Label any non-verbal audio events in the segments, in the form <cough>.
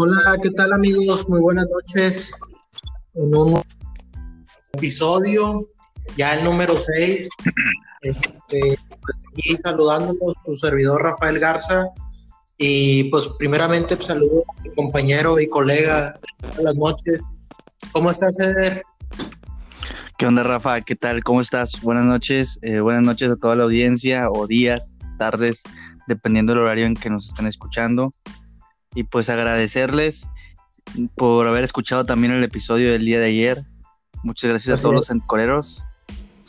Hola, ¿qué tal amigos? Muy buenas noches. En un episodio, ya el número 6, este, pues aquí su servidor Rafael Garza. Y pues primeramente pues, saludo a mi compañero y colega. Buenas noches. ¿Cómo estás, Eder? ¿Qué onda, Rafa? ¿Qué tal? ¿Cómo estás? Buenas noches. Eh, buenas noches a toda la audiencia, o días, tardes, dependiendo del horario en que nos estén escuchando. Y pues agradecerles por haber escuchado también el episodio del día de ayer. Muchas gracias a todos los encoreros.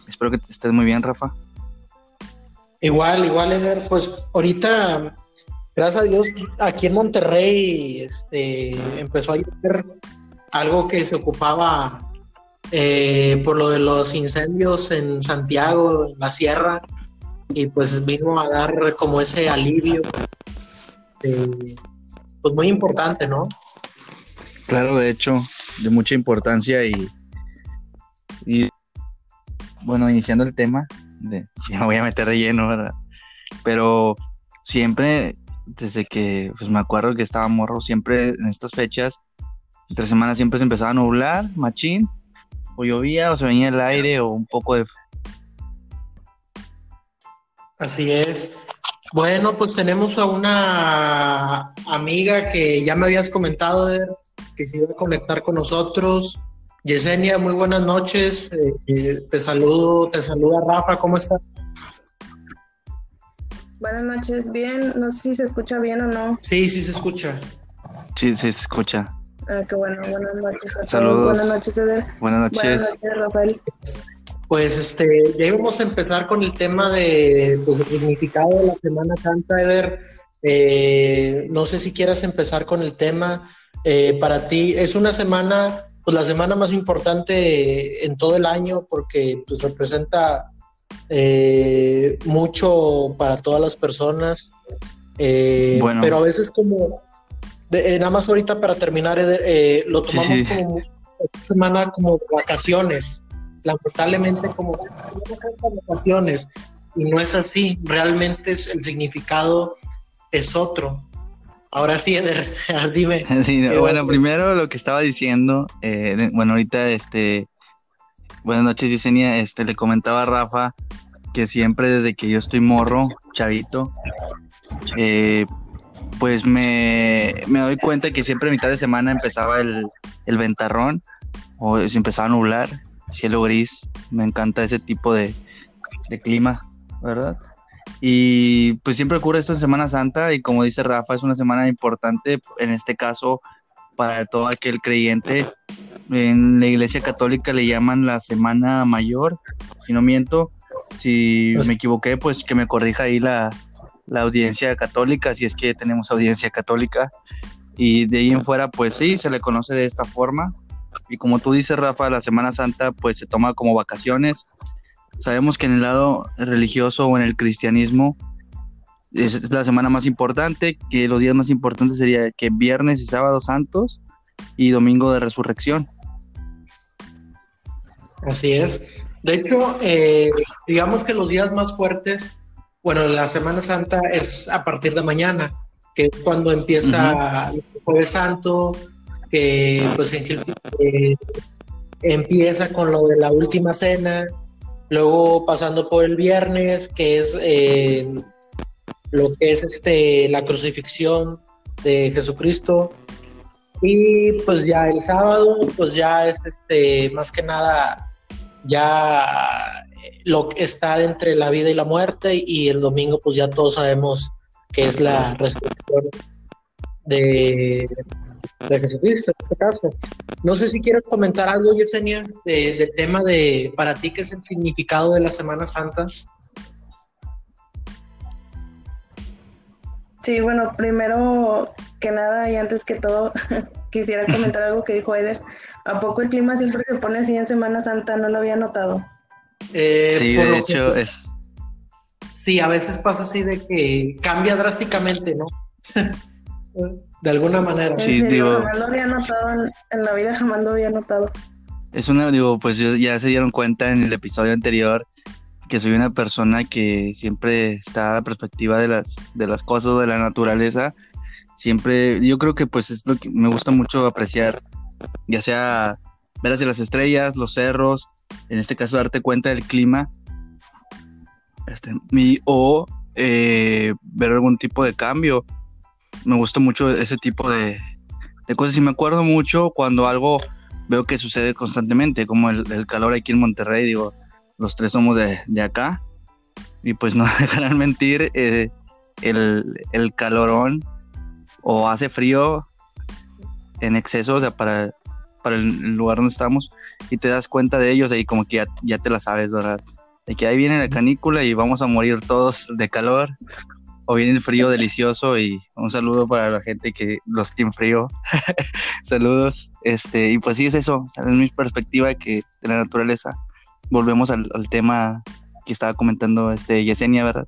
Espero que te estés muy bien, Rafa. Igual, igual, Eder. Pues ahorita, gracias a Dios, aquí en Monterrey este, empezó a llover algo que se ocupaba eh, por lo de los incendios en Santiago, en la sierra, y pues vino a dar como ese alivio, eh, pues muy importante, ¿no? Claro, de hecho, de mucha importancia y, y bueno, iniciando el tema, de, <laughs> ya me voy a meter de lleno, ¿verdad? Pero siempre, desde que pues me acuerdo que estaba morro, siempre en estas fechas, entre semanas siempre se empezaba a nublar, machín, o llovía o se venía el aire o un poco de... Así es. Bueno, pues tenemos a una amiga que ya me habías comentado de, que se iba a conectar con nosotros. Yesenia, muy buenas noches. Eh, te saludo, te saluda Rafa, ¿cómo estás? Buenas noches, bien. No sé si se escucha bien o no. Sí, sí se escucha. Sí, sí se escucha. Ah, qué bueno. Buenas noches a Saludos. todos. Buenas noches, Eder. Buenas noches. Buenas noches, Rafael. Pues este, ya íbamos a empezar con el tema de pues, el significado de la Semana Santa, Eder. Eh, no sé si quieras empezar con el tema. Eh, para ti es una semana, pues la semana más importante en todo el año porque pues, representa eh, mucho para todas las personas. Eh, Bueno. Pero a veces como, de- eh, nada más ahorita para terminar, Eder, eh, lo tomamos sí. como una semana como de vacaciones lamentablemente como "No son tan vacaciones y no es así, realmente es, el significado es otro. Ahora sí, Eder, <laughs> dime. <laughs> Sí, no, Eh, bueno, primero lo que estaba diciendo, eh, bueno, ahorita, este, buenas noches, Yesenia, este, le comentaba a Rafa que siempre desde que yo estoy morro, chavito, eh, pues me, me doy cuenta que siempre a mitad de semana empezaba el, el ventarrón o se empezaba a nublar, cielo gris, me encanta ese tipo de, de clima, ¿verdad? Y pues siempre ocurre esto en Semana Santa y como dice Rafa, es una semana importante, en este caso para todo aquel creyente. En la Iglesia Católica le llaman la Semana Mayor, si no miento. Si me equivoqué, pues que me corrija ahí la, la audiencia católica, si es que tenemos audiencia católica. Y de ahí en fuera, pues sí, se le conoce de esta forma. Y como tú dices, Rafa, la Semana Santa pues se toma como vacaciones. Sabemos que en el lado religioso o en el cristianismo es, es la semana más importante, que los días más importantes sería que viernes y sábado santos y domingo de resurrección. Así es. De hecho, eh, digamos que los días más fuertes, bueno, la Semana Santa es a partir de mañana, que es cuando empieza el Jueves Santo, que pues eh, empieza con lo de la última cena, luego pasando por el viernes, que es eh, lo que es este la crucifixión de Jesucristo. Y pues ya el sábado, pues ya es este más que nada ya lo que está entre la vida y la muerte y el domingo pues ya todos sabemos que es la resurrección de, de Jesucristo en este caso. No sé si quieres comentar algo, Yesenia, de- del tema de para ti qué es el significado de la Semana Santa. Sí, bueno, primero que nada y antes que todo, <laughs> quisiera comentar algo que dijo Eder. ¿A poco el clima siempre se pone así en Semana Santa? No lo había notado. Eh, sí, de hecho que- es... sí, a veces pasa así de que cambia drásticamente, ¿no? <laughs> de alguna manera. Sí, digo- jamás lo había notado, en, en la vida jamás lo había notado. Es una, digo, pues yo- ya se dieron cuenta en el episodio anterior que soy una persona que siempre está a la perspectiva de las, de las cosas de la naturaleza. siempre, yo creo que pues es lo que me gusta mucho apreciar, ya sea ver hacia las estrellas, los cerros, en este caso darte cuenta del clima, este, o eh, ver algún tipo de cambio. Me gusta mucho ese tipo de, cosas. Y me acuerdo mucho cuando algo veo que sucede constantemente, como el, calor aquí en Monterrey, digo, los tres somos de, acá y pues no <laughs> dejarán mentir, eh, el, el calorón o hace frío en exceso, o sea, para, para el lugar donde estamos, y te das cuenta de ellos, ahí como que ya, te la sabes, ¿verdad? De que ahí viene la canícula y vamos a morir todos de calor, o viene el frío delicioso, y un saludo para la gente que los tiene frío. <laughs> Saludos. Este, y pues sí, es eso, es mi perspectiva que de la naturaleza. Volvemos al, tema que estaba comentando este Yesenia, ¿verdad?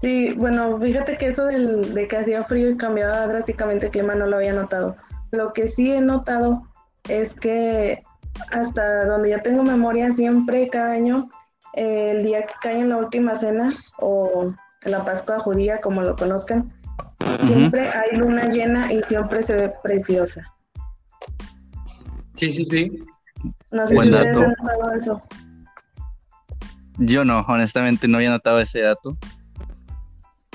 Sí, bueno, fíjate que eso del, de que hacía frío y cambiaba drásticamente el clima no lo había notado. Lo que sí he notado es que hasta donde yo tengo memoria, siempre cada año, el día que cae en la última cena o la Pascua judía, como lo conozcan, siempre hay luna llena y siempre se ve preciosa. Sí, sí, sí. No sé si ustedes han notado eso. Yo no, honestamente no había notado ese dato.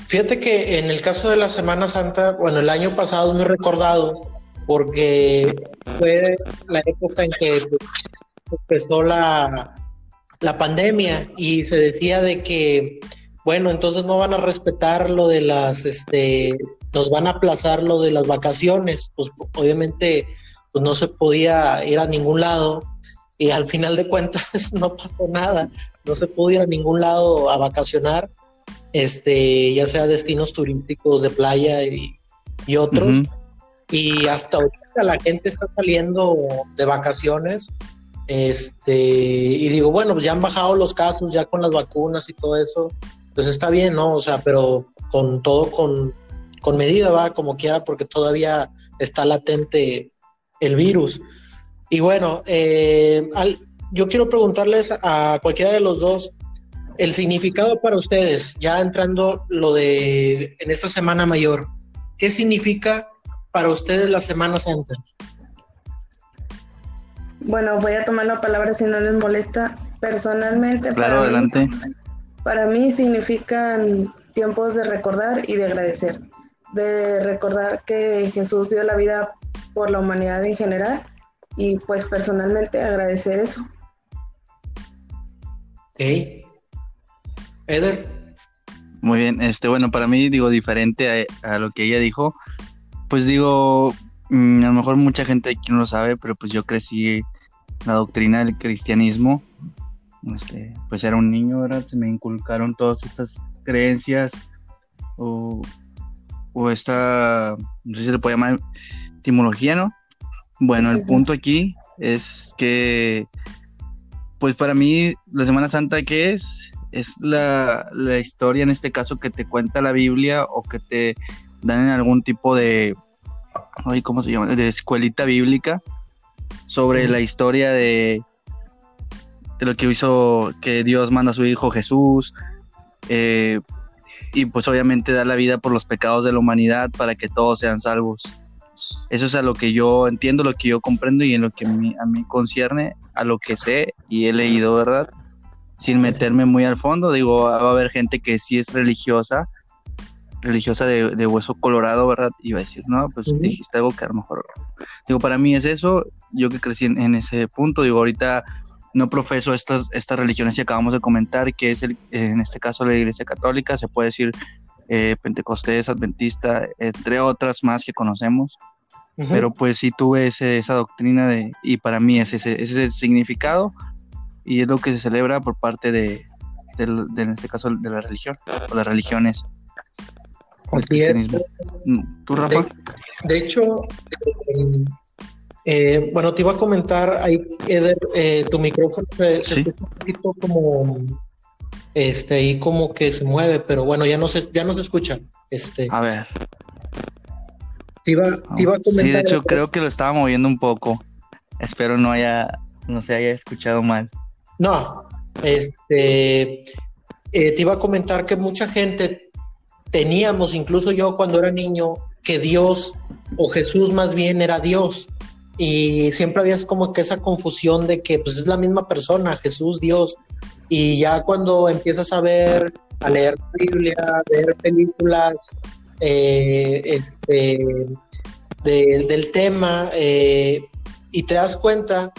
Fíjate que en el caso de la Semana Santa, bueno, el año pasado me he recordado porque fue la época en que empezó la, la pandemia y se decía de que, bueno, entonces no van a respetar lo de las, este, nos van a aplazar lo de las vacaciones, pues obviamente pues no se podía ir a ningún lado y al final de cuentas <laughs> no pasó nada, no se pudo ir a ningún lado a vacacionar este, ya sea destinos turísticos de playa y, otros. Y hasta ahorita la gente está saliendo de vacaciones. Este, y digo, bueno, ya han bajado los casos, ya con las vacunas y todo eso, pues está bien, ¿no? O sea, pero con todo con, con medida, va, como quiera, porque todavía está latente el virus. Y bueno, eh, yo quiero preguntarles a cualquiera de los dos, el significado para ustedes, ya entrando lo de en esta Semana Mayor, ¿qué significa para ustedes la Semana Santa? Bueno, voy a tomar la palabra si no les molesta. Personalmente, claro, adelante. Para mí significan tiempos de recordar y de agradecer. De recordar que Jesús dio la vida por la humanidad en general y pues personalmente agradecer eso. Okay. Eder. Muy bien, este, bueno, para mí, digo, diferente a, lo que ella dijo, pues digo, mm, a lo mejor mucha gente aquí no lo sabe, pero pues yo crecí la doctrina del cristianismo, este, pues era un niño, ¿verdad? Se me inculcaron todas estas creencias o, o esta, no sé si se le puede llamar etimología, ¿no? Bueno, el punto aquí es que, pues para mí, la Semana Santa, ¿qué es? es la, historia en este caso que te cuenta la Biblia o que te dan en algún tipo de, ¿cómo se llama? De escuelita bíblica sobre la historia de, de lo que hizo, que Dios manda a su Hijo Jesús, eh, y pues obviamente da la vida por los pecados de la humanidad para que todos sean salvos. Eso es a lo que yo entiendo, lo que yo comprendo y en lo que a mí concierne, a lo que sé y he leído, ¿verdad? sin meterme muy al fondo. Digo, va a haber gente que sí es religiosa, religiosa de, hueso colorado, ¿verdad? Y va a decir, no, pues dijiste algo que a lo mejor. Digo, para mí es eso. Yo que crecí en, ese punto, digo, ahorita no profeso estas, estas religiones que acabamos de comentar, que es el, en este caso la Iglesia Católica, se puede decir eh, Pentecostés, Adventista, entre otras más que conocemos. Pero pues sí tuve ese, esa doctrina de, y para mí ese, ese es el significado y es lo que se celebra por parte de, en este caso, de la religión o las religiones. Mm, ¿Tú, Rafa? De, hecho, eh, eh, bueno, te iba a comentar, ahí, Eder, eh, tu micrófono se, escucha un poquito como, este, ahí como que se mueve, pero bueno, ya no se, ya no se escucha. Este. A ver. Te iba, a comentar. Sí, de hecho, creo que lo estaba moviendo un poco. Espero no haya, no se haya escuchado mal. No, este, eh, te iba a comentar que mucha gente teníamos, incluso yo cuando era niño, que Dios o Jesús más bien era Dios. Y siempre había como que esa confusión de que pues es la misma persona, Jesús, Dios. Y ya cuando empiezas a ver, a leer Biblia, a ver películas eh, este, del tema, eh, y te das cuenta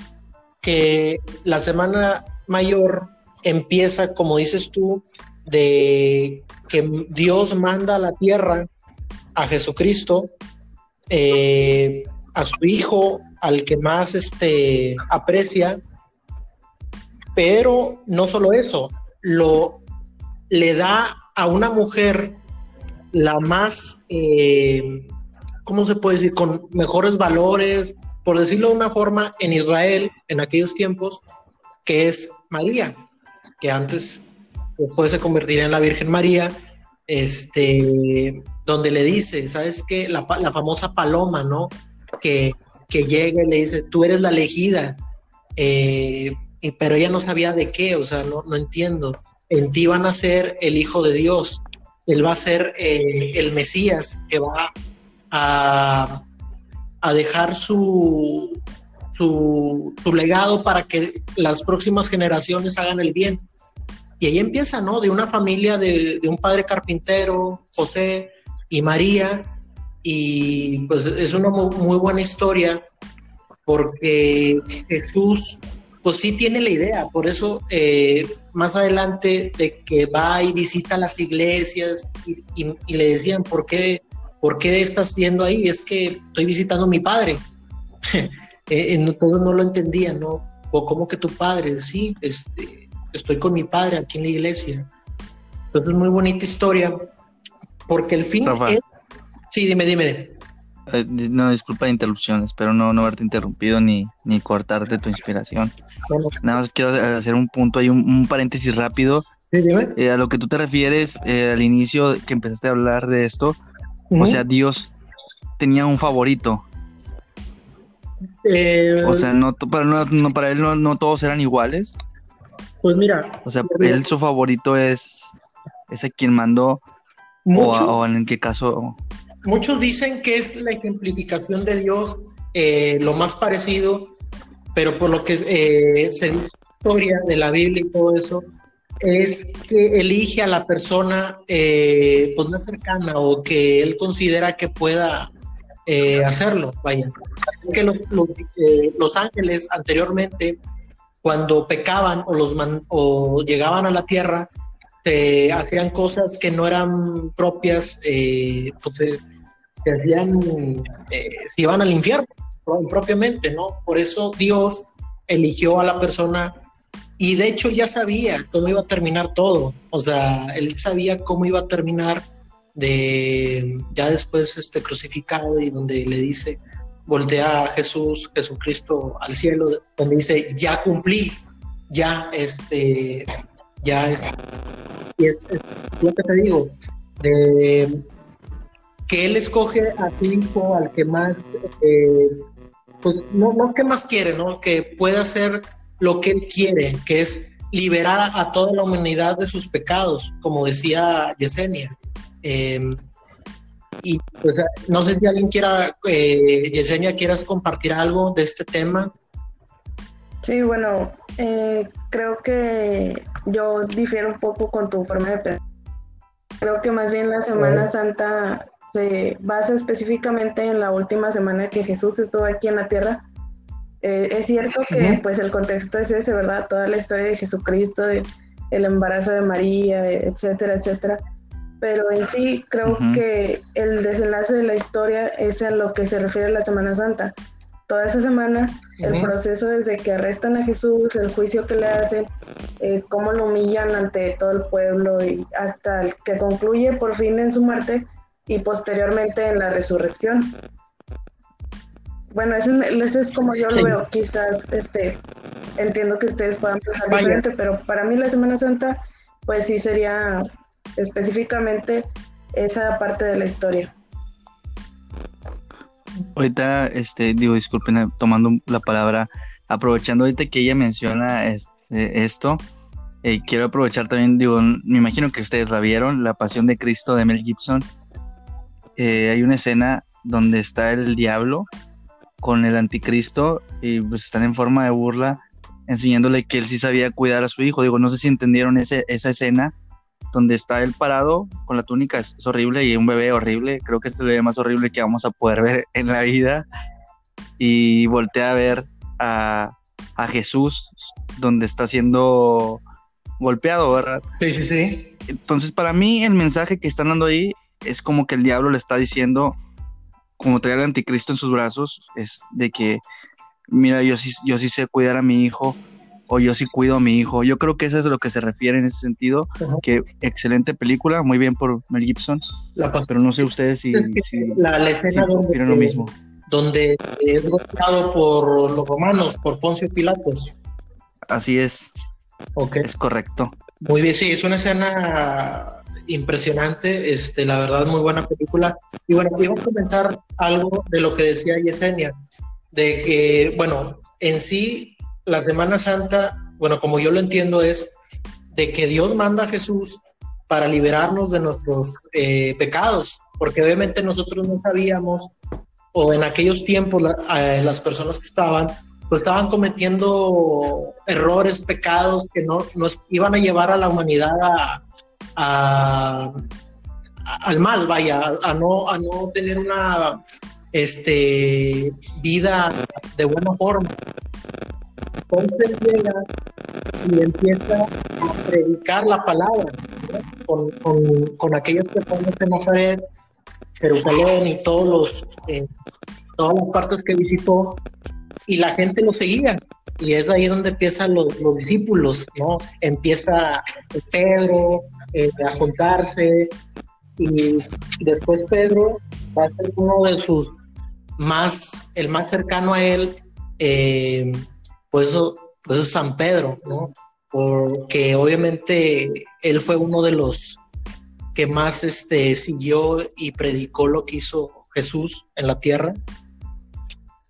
que la semana mayor empieza, como dices tú, de que Dios manda a la tierra a Jesucristo, eh, a su hijo, al que más este, aprecia, pero no solo eso, lo le da a una mujer la más, eh, ¿cómo se puede decir? Con mejores valores, por decirlo de una forma, en Israel, en aquellos tiempos, que es María, que antes después se convertiría en la Virgen María, este, donde le dice, ¿sabes qué? La, famosa paloma, ¿no? Que, que, llega y le dice, tú eres la elegida, eh, pero ella no sabía de qué, o sea, no, no entiendo. En ti van a ser el Hijo de Dios, él va a ser eh, el Mesías que va a, a dejar su, su, legado para que las próximas generaciones hagan el bien. Y ahí empieza, ¿no? De una familia de, un padre carpintero, José y María, y pues es una muy, buena historia porque Jesús pues sí tiene la idea, por eso eh, más adelante de que va y visita las iglesias y, le decían, ¿por qué, ¿por qué estás yendo ahí? Es que estoy visitando a mi padre. <laughs> eh, todos no lo entendían, ¿no? O como que tu padre, sí, este, estoy con mi padre aquí en la iglesia. Entonces, muy bonita historia, porque el fin es... Sí, dime, dime. Eh, no, disculpa de interrupciones, pero no, no haberte interrumpido ni, ni cortarte tu inspiración. Nada más quiero hacer un punto ahí, un, paréntesis rápido. Sí, dime. Eh, a lo que tú te refieres eh, al inicio que empezaste a hablar de esto, o sea, Dios tenía un favorito. o sea, no, para, no, para él no, no todos eran iguales. Pues mira. O sea, él su favorito es, es a quien mandó. o, en qué caso. Muchos dicen que es la ejemplificación de Dios eh, lo más parecido, pero por lo que eh, se dice historia de la Biblia y todo eso, es que elige a la persona eh, pues más cercana o que él considera que pueda hacerlo. Vaya, que los, los ángeles anteriormente cuando pecaban o, los o llegaban a la tierra, se hacían cosas que no eran propias, eh, pues se, hacían, eh, se iban al infierno propiamente, ¿no? Por eso Dios eligió a la persona y de hecho ya sabía cómo iba a terminar todo, o sea, él sabía cómo iba a terminar de ya después este crucificado y donde le dice, voltea a Jesús, Jesucristo al cielo, donde dice, ya cumplí, ya, este, ya, es, lo que te digo, que Él escoge a su hijo, al que más, eh, pues no, no que más quiere, ¿no? Que pueda hacer lo que Él quiere, que es liberar a toda la humanidad de sus pecados, como decía Yesenia. Eh, y pues, no sé si alguien quiera, eh, Yesenia, quieras compartir algo de este tema. Sí, bueno, eh, creo que yo difiero un poco con tu forma de pensar. Creo que más bien la Semana Santa se basa específicamente en la última semana que Jesús estuvo aquí en la tierra. Eh, es cierto que pues el contexto es ese, ¿verdad? Toda la historia de Jesucristo, de, el embarazo de María, etcétera, etcétera pero en sí creo que el desenlace de la historia es a lo que se refiere a la Semana Santa. Toda esa semana, el proceso desde que arrestan a Jesús, el juicio que le hacen, eh, cómo lo humillan ante todo el pueblo y hasta el que concluye por fin en su muerte y posteriormente en la resurrección. Bueno, ese, es como yo lo veo. Quizás este, entiendo que ustedes puedan pensar diferente, pero para mí la Semana Santa, pues sí sería específicamente esa parte de la historia. Ahorita, este, digo, disculpen, tomando la palabra, aprovechando ahorita que ella menciona este, esto, eh, quiero aprovechar también, digo, me imagino que ustedes la vieron, La Pasión de Cristo de Mel Gibson. eh, hay una escena donde está el diablo con el anticristo y pues están en forma de burla enseñándole que él sí sabía cuidar a su hijo. Digo, no sé si entendieron esa escena donde está él parado con la túnica, es, horrible y un bebé horrible. Creo que es el bebé más horrible que vamos a poder ver en la vida. Y voltea a ver a, a Jesús donde está siendo golpeado, ¿verdad? Sí, sí, sí. Entonces, para mí, el mensaje que están dando ahí es como que el diablo le está diciendo, como trae al anticristo en sus brazos, es de que, mira, yo sí, yo sí sé cuidar a mi hijo, o yo sí cuido a mi hijo. Yo creo que eso es a lo que se refiere en ese sentido. Que excelente película, muy bien por Mel Gibson. pero no sé ustedes si, la, escena donde, lo mismo. donde es golpeado por los romanos, por Poncio Pilatos. Así es. Okay. Es correcto. Muy bien, sí, es una escena impresionante, este, la verdad, muy buena película. Y bueno, iba a comentar algo de lo que decía Yesenia, de que, bueno, en sí, la Semana Santa, bueno, como yo lo entiendo, es de que Dios manda a Jesús para liberarnos de nuestros eh, pecados, porque obviamente nosotros no sabíamos, o en aquellos tiempos eh, las personas que estaban, pues estaban cometiendo errores, pecados que no nos iban a llevar a la humanidad a, al mal, vaya, a, no, a no tener una este, vida de buena forma. Entonces llega y empieza a predicar la palabra con, con, aquellas personas de Nazaret, Jerusalén y todos los, eh, todas las partes que visitó, y la gente lo seguía. Y es ahí donde empiezan los, discípulos, ¿no? Empieza Pedro eh, a juntarse y después Pedro va a ser uno de sus más, el más cercano a él, eh, pues, pues es San Pedro, ¿no? Porque obviamente él fue uno de los que más este, siguió y predicó lo que hizo Jesús en la tierra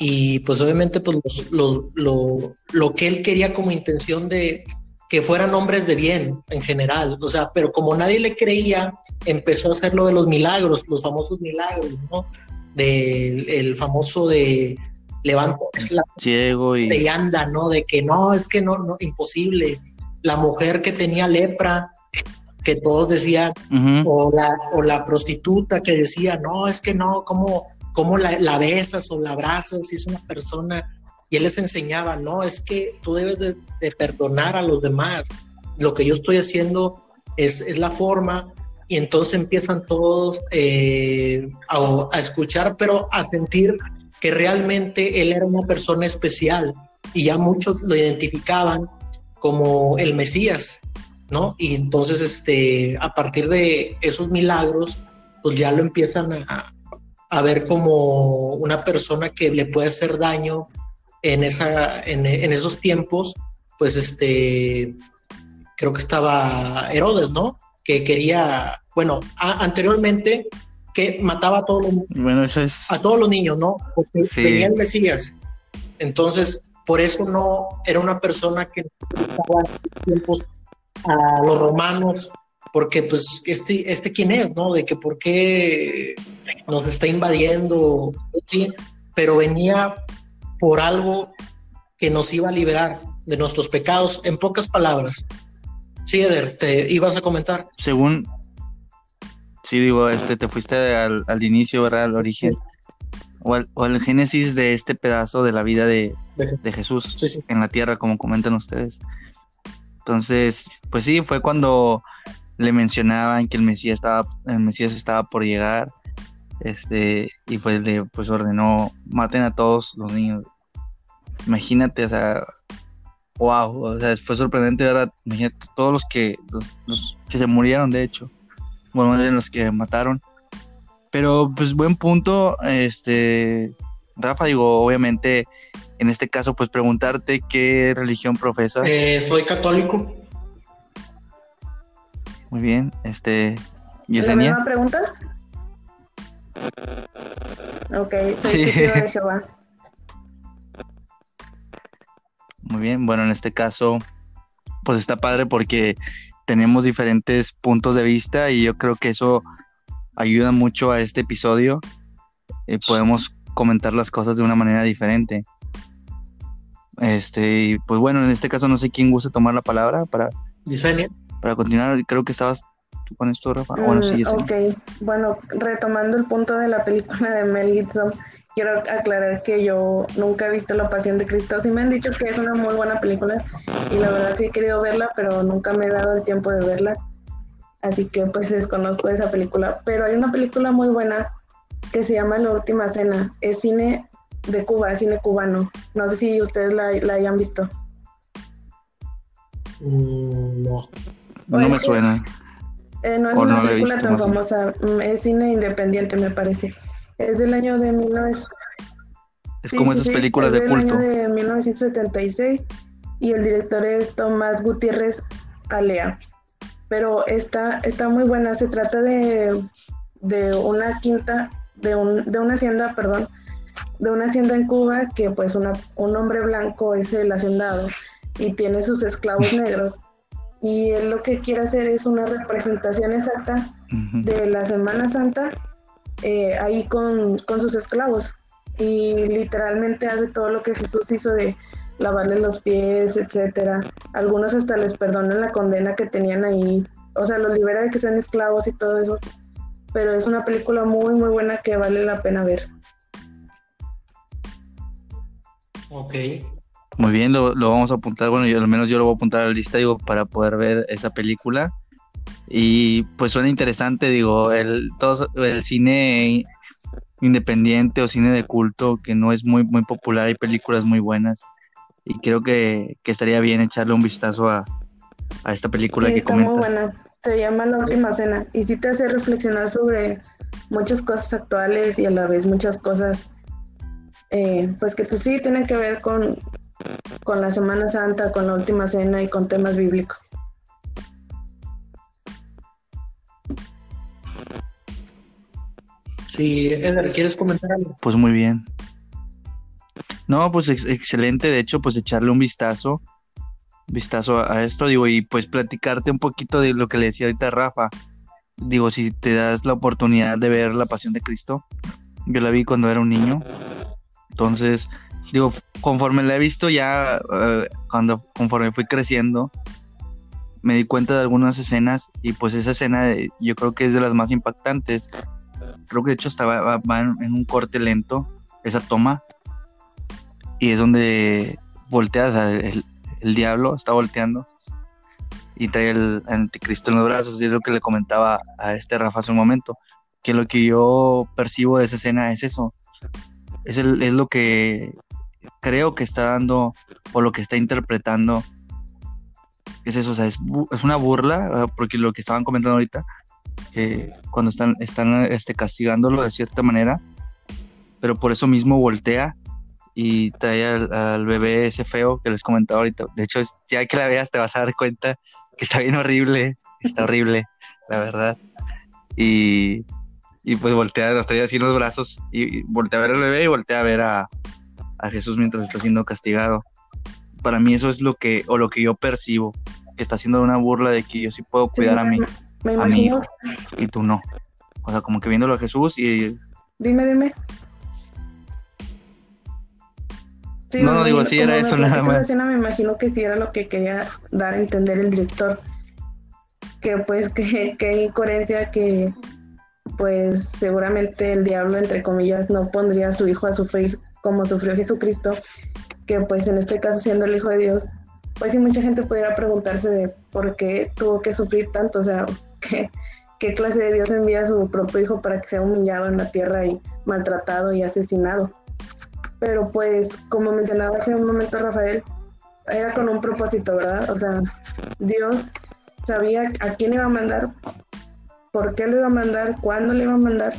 y pues obviamente pues lo, lo, que él quería como intención de que fueran hombres de bien en general, o sea, pero como nadie le creía, empezó a hacer lo de los milagros, los famosos milagros, ¿no? Del el famoso de levanta la ciego y anda, ¿no? De que no, es que no, no, imposible. La mujer que tenía lepra, que todos decían, o, la, o la prostituta que decía, no, es que no, ¿cómo, cómo la, besas o la abrazas si es una persona. Y él les enseñaba, no, es que tú debes de, perdonar a los demás. Lo que yo estoy haciendo es, es la forma. Y entonces empiezan todos eh, a, a escuchar, pero a sentir que realmente él era una persona especial. Y ya muchos lo identificaban como el Mesías, ¿no? Y entonces, este, a partir de esos milagros, pues ya lo empiezan a, ver como una persona que le puede hacer daño en, esa, en, esos tiempos, pues este, creo que estaba Herodes, ¿no? Que quería, bueno, anteriormente que mataba a todos los, bueno, eso es... a todos los niños, ¿no? Porque venía el Mesías. Entonces, por eso no era una persona que estaba en tiempos a los romanos porque pues este, este quién es, ¿no? De que por qué nos está invadiendo, ¿sí? pero venía por algo que nos iba a liberar de nuestros pecados, en pocas palabras. Sí, Eder, te ibas a comentar. Según, sí, digo, este, te fuiste al, inicio, ¿verdad? Al origen. O al, génesis de este pedazo de la vida de, Jesús en la tierra, como comentan ustedes. Entonces, pues sí, fue cuando le mencionaban que el Mesías estaba, el Mesías estaba por llegar, este, y pues le pues ordenó maten a todos los niños. Imagínate, o sea, wow, o sea, fue sorprendente, ¿verdad? Imagínate todos los que, los, que se murieron, de hecho, bueno, los que mataron. Pero, pues, buen punto, este, Rafa, digo, obviamente, en este caso, pues preguntarte qué religión profesas. Eh, soy católico. Muy bien, este. ¿Yesenia? ¿La pregunta? Ok, soy sí. de Jehová. Muy bien, bueno, en este caso, pues está padre porque tenemos diferentes puntos de vista y yo creo que eso ayuda mucho a este episodio. Eh, podemos comentar las cosas de una manera diferente. Este, y pues bueno, en este caso no sé quién gusta tomar la palabra para, para continuar. Creo que estabas tú con esto, Rafa. Bueno, sí, mm, ok, bueno, retomando el punto de la película de Mel Gibson, quiero aclarar que yo nunca he visto La Pasión de Cristo. Sí me han dicho que es una muy buena película y la verdad sí he querido verla, pero nunca me he dado el tiempo de verla. Así que pues desconozco esa película. Pero hay una película muy buena que se llama La Última Cena. Es cine de Cuba, cine cubano. No sé si ustedes la, hayan visto. Mm, no. No me suena. Eh, no es una película tan famosa. Mm, es cine independiente, me parece. Es del año de 19... Es como esas películas de culto. Año de 1976 y el director es Tomás Gutiérrez Alea. Pero está, está muy buena. Se trata de, de una quinta, de, un, de una hacienda, perdón, de una hacienda en Cuba que pues una, un hombre blanco es el hacendado y tiene sus esclavos <laughs> negros. Y él lo que quiere hacer es una representación exacta de la Semana Santa eh, ahí con, con, sus esclavos. Y literalmente hace todo lo que Jesús hizo de lavarle los pies, etcétera. Algunos hasta les perdonan la condena que tenían ahí. O sea, los libera de que sean esclavos y todo eso. Pero es una película muy, muy buena que vale la pena ver. Ok. Muy bien, lo, lo, vamos a apuntar. Bueno, yo al menos yo lo voy a apuntar a la lista, digo, para poder ver esa película. Y pues suena interesante, digo, el, todo, el cine independiente o cine de culto que no es muy, muy popular, hay películas muy buenas. Y creo que, estaría bien echarle un vistazo a, esta película que está comentas. Muy buena. Se llama La Última Cena y sí te hace reflexionar sobre muchas cosas actuales y a la vez muchas cosas eh, pues que pues sí tienen que ver con, con la Semana Santa, con la Última Cena y con temas bíblicos. Sí, Eder, ¿quieres comentar algo? Pues muy bien. No, pues excelente, de hecho, pues echarle un vistazo, vistazo a, esto, digo, y pues platicarte un poquito de lo que le decía ahorita Rafa. Digo, si te das la oportunidad de ver La Pasión de Cristo, yo la vi cuando era un niño, entonces, digo, conforme la he visto ya, eh, cuando conforme fui creciendo, me di cuenta de algunas escenas y pues esa escena yo creo que es de las más impactantes. Creo que de hecho estaba va, en, un corte lento esa toma. Y es donde voltea, el, el, diablo está volteando y trae el anticristo en los brazos. Y es lo que le comentaba a este Rafa hace un momento, que lo que yo percibo de esa escena es eso, es, es lo que creo que está dando o lo que está interpretando. Es eso, o sea, es, una burla, porque lo que estaban comentando ahorita, que cuando están, están este, castigándolo de cierta manera, pero por eso mismo voltea y trae al, bebé ese feo que les comentaba ahorita. De hecho, ya que la veas te vas a dar cuenta que está bien horrible, está horrible, la verdad. Y, y pues voltea, las trae así en los brazos y, voltea a ver al bebé y voltea a ver a, Jesús mientras está siendo castigado. Para mí eso es lo que, o lo que yo percibo, que está haciendo una burla de que yo sí puedo cuidar a, mí, a mi hijo y tú no. O sea, como que viéndolo a Jesús y... Dime, dime. no, no digo, sí era eso nada más. me imagino que sí era lo que quería dar a entender el director. Que pues que, <laughs> que incoherencia que pues seguramente el diablo, entre comillas, no pondría a su hijo a sufrir como sufrió Jesucristo, que pues en este caso siendo el Hijo de Dios, pues sí mucha gente pudiera preguntarse de por qué tuvo que sufrir tanto, o sea, qué, clase de Dios envía a su propio hijo para que sea humillado en la tierra y maltratado y asesinado. Pero pues, como mencionaba hace un momento Rafael, era con un propósito, ¿verdad? O sea, Dios sabía a quién iba a mandar por qué lo iba a mandar, cuándo le iba a mandar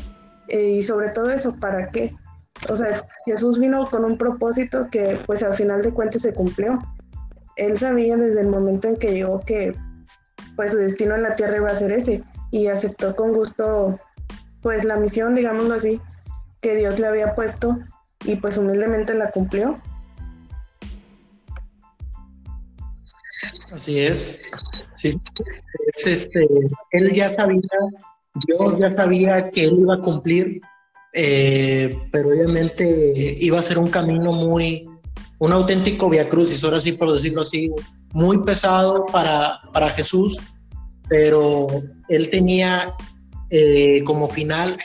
eh, y sobre todo eso, para qué. O sea, Jesús vino con un propósito que pues al final de cuentas se cumplió. Él sabía desde el momento en que llegó que pues su destino en la tierra iba a ser ese y aceptó con gusto pues la misión, digámoslo así, que Dios le había puesto y pues humildemente la cumplió. Así es. Sí, es este, él ya sabía Dios ya sabía que él iba a cumplir, eh, pero obviamente iba a ser un camino muy, un auténtico via crucis, ahora sí por decirlo así, muy pesado para, para Jesús, pero él tenía eh, como final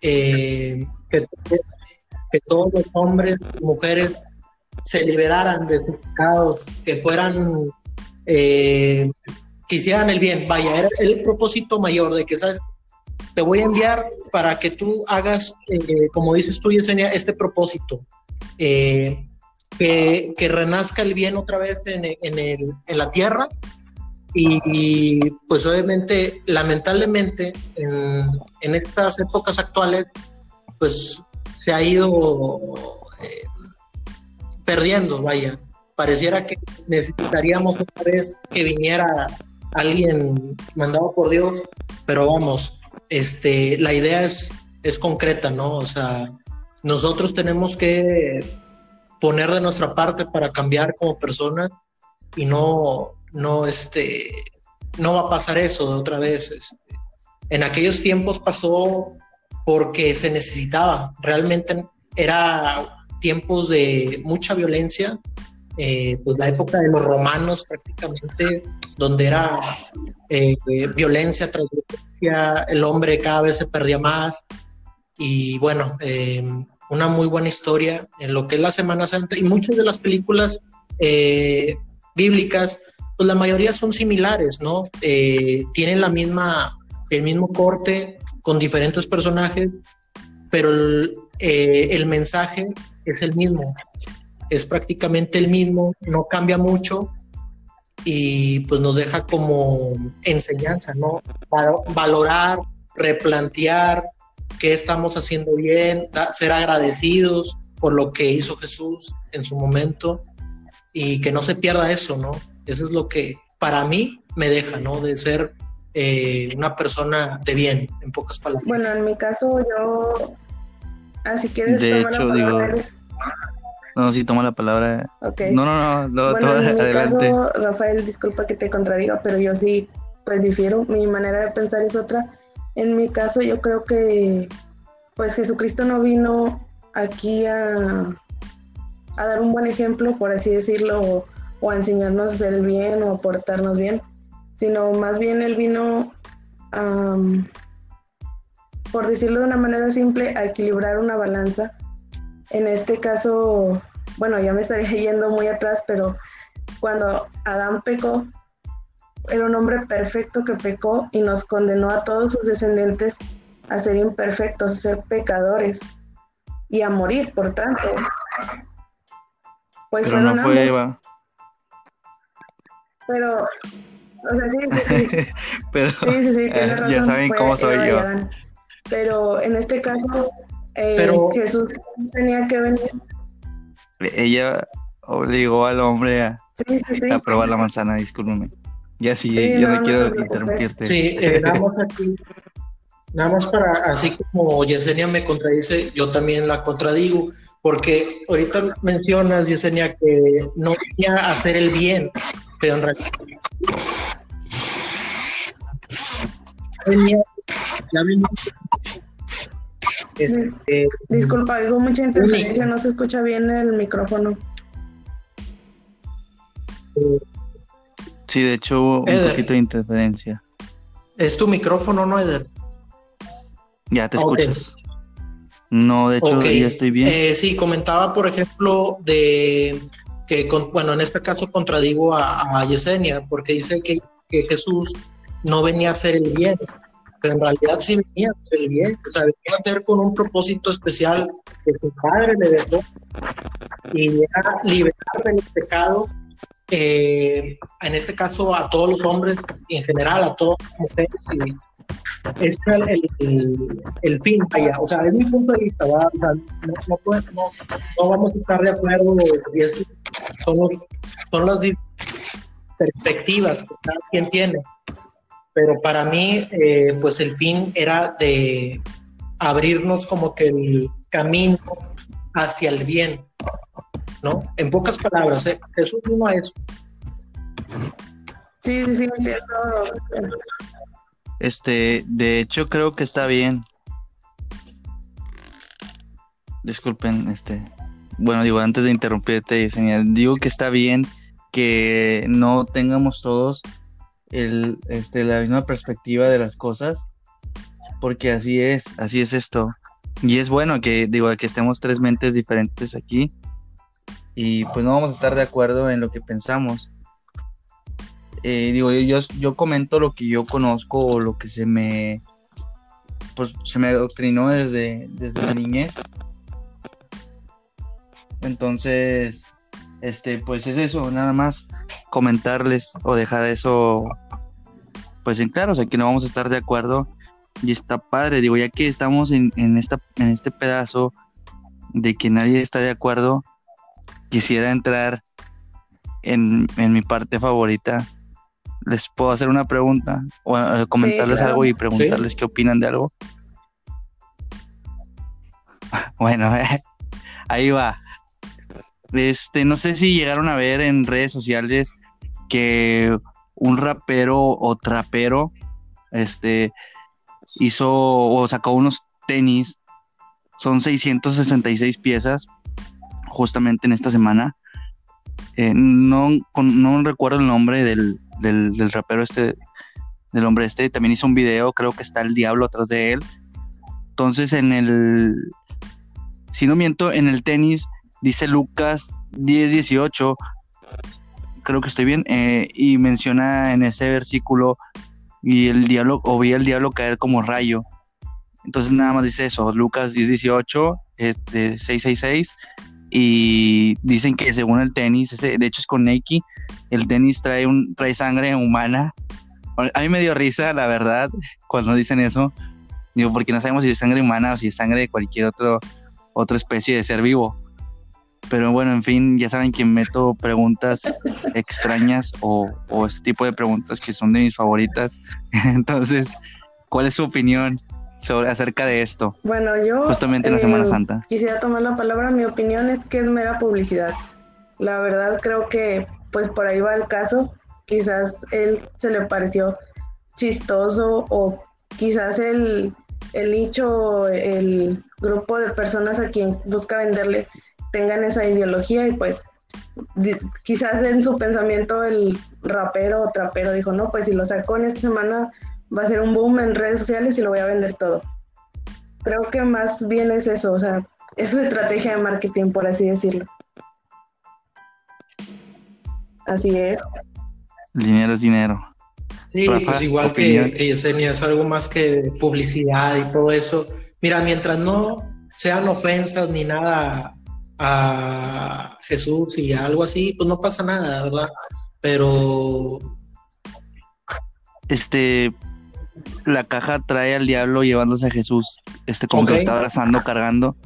eh, que, todos los hombres y mujeres se liberaran de sus pecados, que fueran, eh, que hicieran el bien. Vaya, era el propósito mayor de que, ¿sabes? Te voy a enviar para que tú hagas, como dices tú, Yesenia, este propósito. Que, renazca el bien otra vez en la tierra y, pues obviamente, lamentablemente, en, estas épocas actuales, pues se ha ido eh, perdiendo, vaya. Pareciera que necesitaríamos otra vez que viniera alguien mandado por Dios, pero vamos, este, la idea es, es concreta, ¿no? O sea, nosotros tenemos que poner de nuestra parte para cambiar como personas y no, no, este, no va a pasar eso de otra vez. Este. En aquellos tiempos pasó porque se necesitaba, realmente era tiempos de mucha violencia, eh, pues la época de los romanos prácticamente, donde era eh, violencia tras violencia, el hombre cada vez se perdía más y bueno, eh, una muy buena historia en lo que es la Semana Santa y muchas de las películas bíblicas pues la mayoría son similares, ¿no? Eh, tienen la misma, el mismo corte con diferentes personajes, pero eh, el, mensaje es el mismo, es prácticamente el mismo, no cambia mucho y pues nos deja como enseñanza, ¿no? valorar, replantear qué estamos haciendo bien, ser agradecidos por lo que hizo Jesús en su momento y que no se pierda eso, ¿no? Eso es lo que para mí me deja, ¿no? De ser eh, una persona de bien, en pocas palabras. Bueno, en mi caso yo, así que De hecho, digo... No, sí, toma la palabra. Okay. No, no, no, no bueno, en mi Caso, Rafael, disculpa que te contradiga, pero yo sí, pues difiero. Mi manera de pensar es otra. En mi caso, yo creo que, pues Jesucristo no vino aquí a, a dar un buen ejemplo, por así decirlo, o a enseñarnos el bien o a portarnos bien, sino más bien él vino, por decirlo de una manera simple, a equilibrar una balanza. En este caso, bueno, ya me estaría <laughs> yendo muy atrás, pero cuando Adán pecó, era un hombre perfecto que pecó y nos condenó a todos sus descendientes a ser imperfectos, a ser pecadores y a morir, por tanto. Pues Pero no fue Eva. Pero, o sea, sí, sí, sí. <laughs> Pero, sí, sí, sí, eh, ya saben cómo soy yo. Pero en este caso, eh, Jesús tenía que venir. Ella obligó al hombre a, a probar la manzana, discúlpeme. Ya sí, yo no, quiero interrumpirte. Sí, eh, <laughs> nada más aquí, nada más para, así como Yesenia me contradice, yo también la contradigo, porque ahorita mencionas, Yesenia, que no quería hacer el bien, pero en realidad este, Disculpa, oigo mucha interferencia, no se escucha bien el micrófono. Sí, de hecho hubo un poquito de interferencia. Es tu micrófono, ¿no, Eder? Ya te escuchas. No, de hecho ya estoy bien. Eh, sí, comentaba, por ejemplo, de que, bueno, en este caso contradigo a, Yesenia, porque dice que, Jesús no venía a hacer el bien, pero en realidad sí venía a hacer el bien, o sea, venía a hacer con un propósito especial que su padre le dejó, y era liberar de los pecados, eh, en este caso a todos los hombres y en general a mujeres y es el, el, fin, vaya. O sea, es mi punto de vista, O sea, no, no, vamos a estar de acuerdo y son, los, son las perspectivas que cada quien tiene. Pero para mí, eh, pues el fin era de abrirnos como que el camino hacia el bien, ¿no? En pocas palabras, ¿eh? Jesús vino a eso. Sí, sí, sí, entiendo Este, de hecho creo que está bien. Disculpen, este, bueno, digo, antes de interrumpirte, señal, digo que está bien que no tengamos todos el, este, la misma perspectiva de las cosas, porque así es, así es esto. Y es bueno que, digo, que estemos tres mentes diferentes aquí y pues no vamos a estar de acuerdo en lo que pensamos. Eh, digo, yo, yo comento lo que yo conozco o lo que se me, pues se me adoctrinó desde, desde la niñez. Entonces, este, pues es eso, nada más comentarles o dejar eso, pues en claro, o sea, que no vamos a estar de acuerdo y está padre, digo, ya que estamos en, esta, en este pedazo de que nadie está de acuerdo, quisiera entrar en, mi parte favorita. ¿Les puedo hacer una pregunta o eh, comentarles algo y preguntarles qué opinan de algo? <laughs> Bueno, <laughs> ahí va. Este, no sé si llegaron a ver en redes sociales que un rapero o trapero, este, hizo o sacó unos tenis, son 666 piezas, justamente en esta semana. Eh, no, no recuerdo el nombre del, del, rapero este, del hombre este, también hizo un video, creo que está el diablo atrás de él. Entonces en el, si no miento, en el tenis dice Lucas 10:18, creo que estoy bien, eh, y menciona en ese versículo y el diablo, o vi el diablo caer como rayo. Entonces nada más dice eso, Lucas 10:18, este, 666, y dicen que según el tenis, ese, de hecho es con Nike, el tenis trae, un, trae sangre humana. A mí me dio risa, la verdad, cuando dicen eso. Digo, porque no sabemos si es sangre humana o si es sangre de cualquier otro, otra especie de ser vivo. Pero bueno, en fin, ya saben que meto preguntas <laughs> extrañas o, este tipo de preguntas que son de mis favoritas. <laughs> Entonces, ¿cuál es su opinión sobre acerca de esto? Bueno, yo justamente en la Semana eh, Santa. Quisiera tomar la palabra. Mi opinión es que es mera publicidad. La verdad creo que pues por ahí va el caso. Quizás él se le pareció chistoso o quizás el, el nicho, el grupo de personas a quien busca venderle tengan esa ideología y pues quizás en su pensamiento el rapero o trapero dijo, no, pues si lo sacó en esta semana va a ser un boom en redes sociales y lo voy a vender todo. Creo que más bien es eso, o sea, es su estrategia de marketing, por así decirlo. Así es. Dinero es dinero. Sí, pues igual que, que Yesenia, es algo más que publicidad y todo eso. Mira, mientras no sean ofensas ni nada a Jesús y algo así, pues no pasa nada, ¿verdad? Pero... Este, la caja trae al diablo llevándose a Jesús, este como que lo está abrazando, cargando,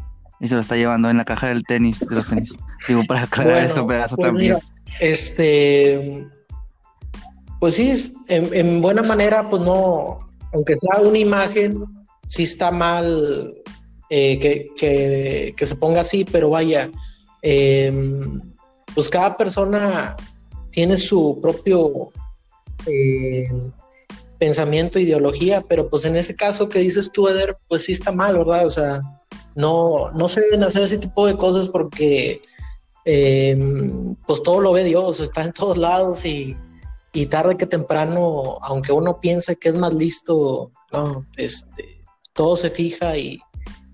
y se lo está llevando en la caja del tenis, de los tenis. Digo, para aclarar este pedazo pues también. este, pues sí, en, en, buena manera, pues no, aunque sea una imagen, sí está mal eh, que, se ponga así, pero vaya, em, pues cada persona tiene su propio eh, pensamiento, ideología, pero pues en ese caso que dices tú, Eder, pues sí está mal, ¿verdad? O sea, no, no se deben hacer ese tipo de cosas porque em, pues todo lo ve Dios, está en todos lados y, y tarde que temprano, aunque uno piense que es más listo, no, este, todo se fija y,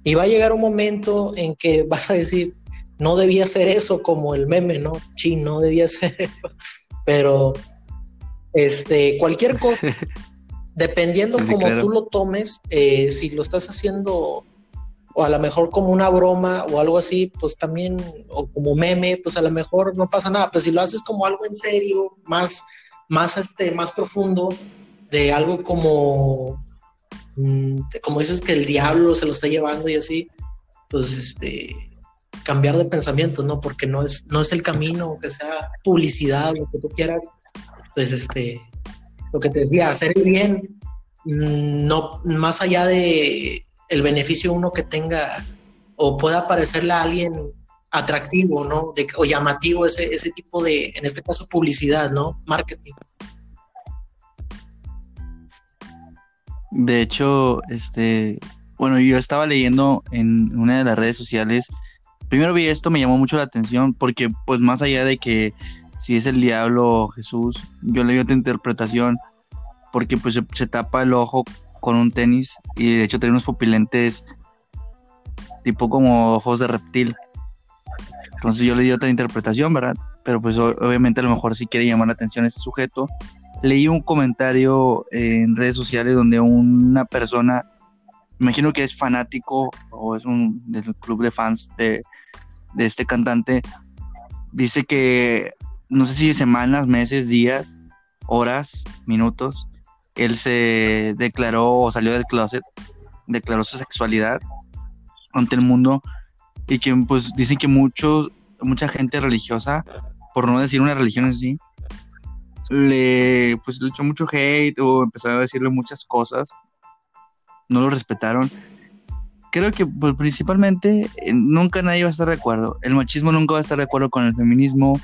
y va a llegar un momento en que <laughs> vas a decir, no debía ser eso como el meme, ¿no? Sí, no debía <laughs> ser eso. Pero este, cualquier cosa, <laughs> dependiendo como tú lo tomes, eh, si lo estás haciendo o a lo mejor como una broma o algo así, pues también, o como meme, pues a lo mejor no pasa nada. Pero si lo haces como algo en serio, más, más, este, más profundo, de algo como Mm, como dices que el diablo se lo está llevando y así, pues este, cambiar de pensamiento, ¿no? Porque no es, no es el camino, que sea publicidad, lo que tú quieras, pues este, lo que te decía, hacer el bien, mm, no, más allá de el beneficio uno que tenga o pueda parecerle a alguien atractivo, ¿no? De, o llamativo ese, ese tipo de, en este caso, publicidad, ¿no? Marketing. De hecho, este, bueno, yo estaba leyendo en una de las redes sociales. Primero vi esto, me llamó mucho la atención porque, pues, más allá de que si es el diablo Jesús, yo le di otra interpretación porque, pues, se, tapa el ojo con un tenis y de hecho tiene unos pupilentes tipo como ojos de reptil. Entonces yo le di otra interpretación, ¿verdad? Pero pues obviamente a lo mejor sí quiere llamar la atención a este sujeto. Leí un comentario en redes sociales donde una persona imagino que es fanático o es un del club de fans de, este cantante, dice que no sé si semanas, meses, días, horas, minutos, él se declaró o salió del closet, declaró su sexualidad ante el mundo y que pues dicen que muchos, mucha gente religiosa, por no decir una religión así, le pues le echó mucho hate o empezó a decirle muchas cosas no lo respetaron. Creo que pues, principalmente eh, nunca nadie va a estar de acuerdo. El machismo nunca va a estar de acuerdo con el feminismo.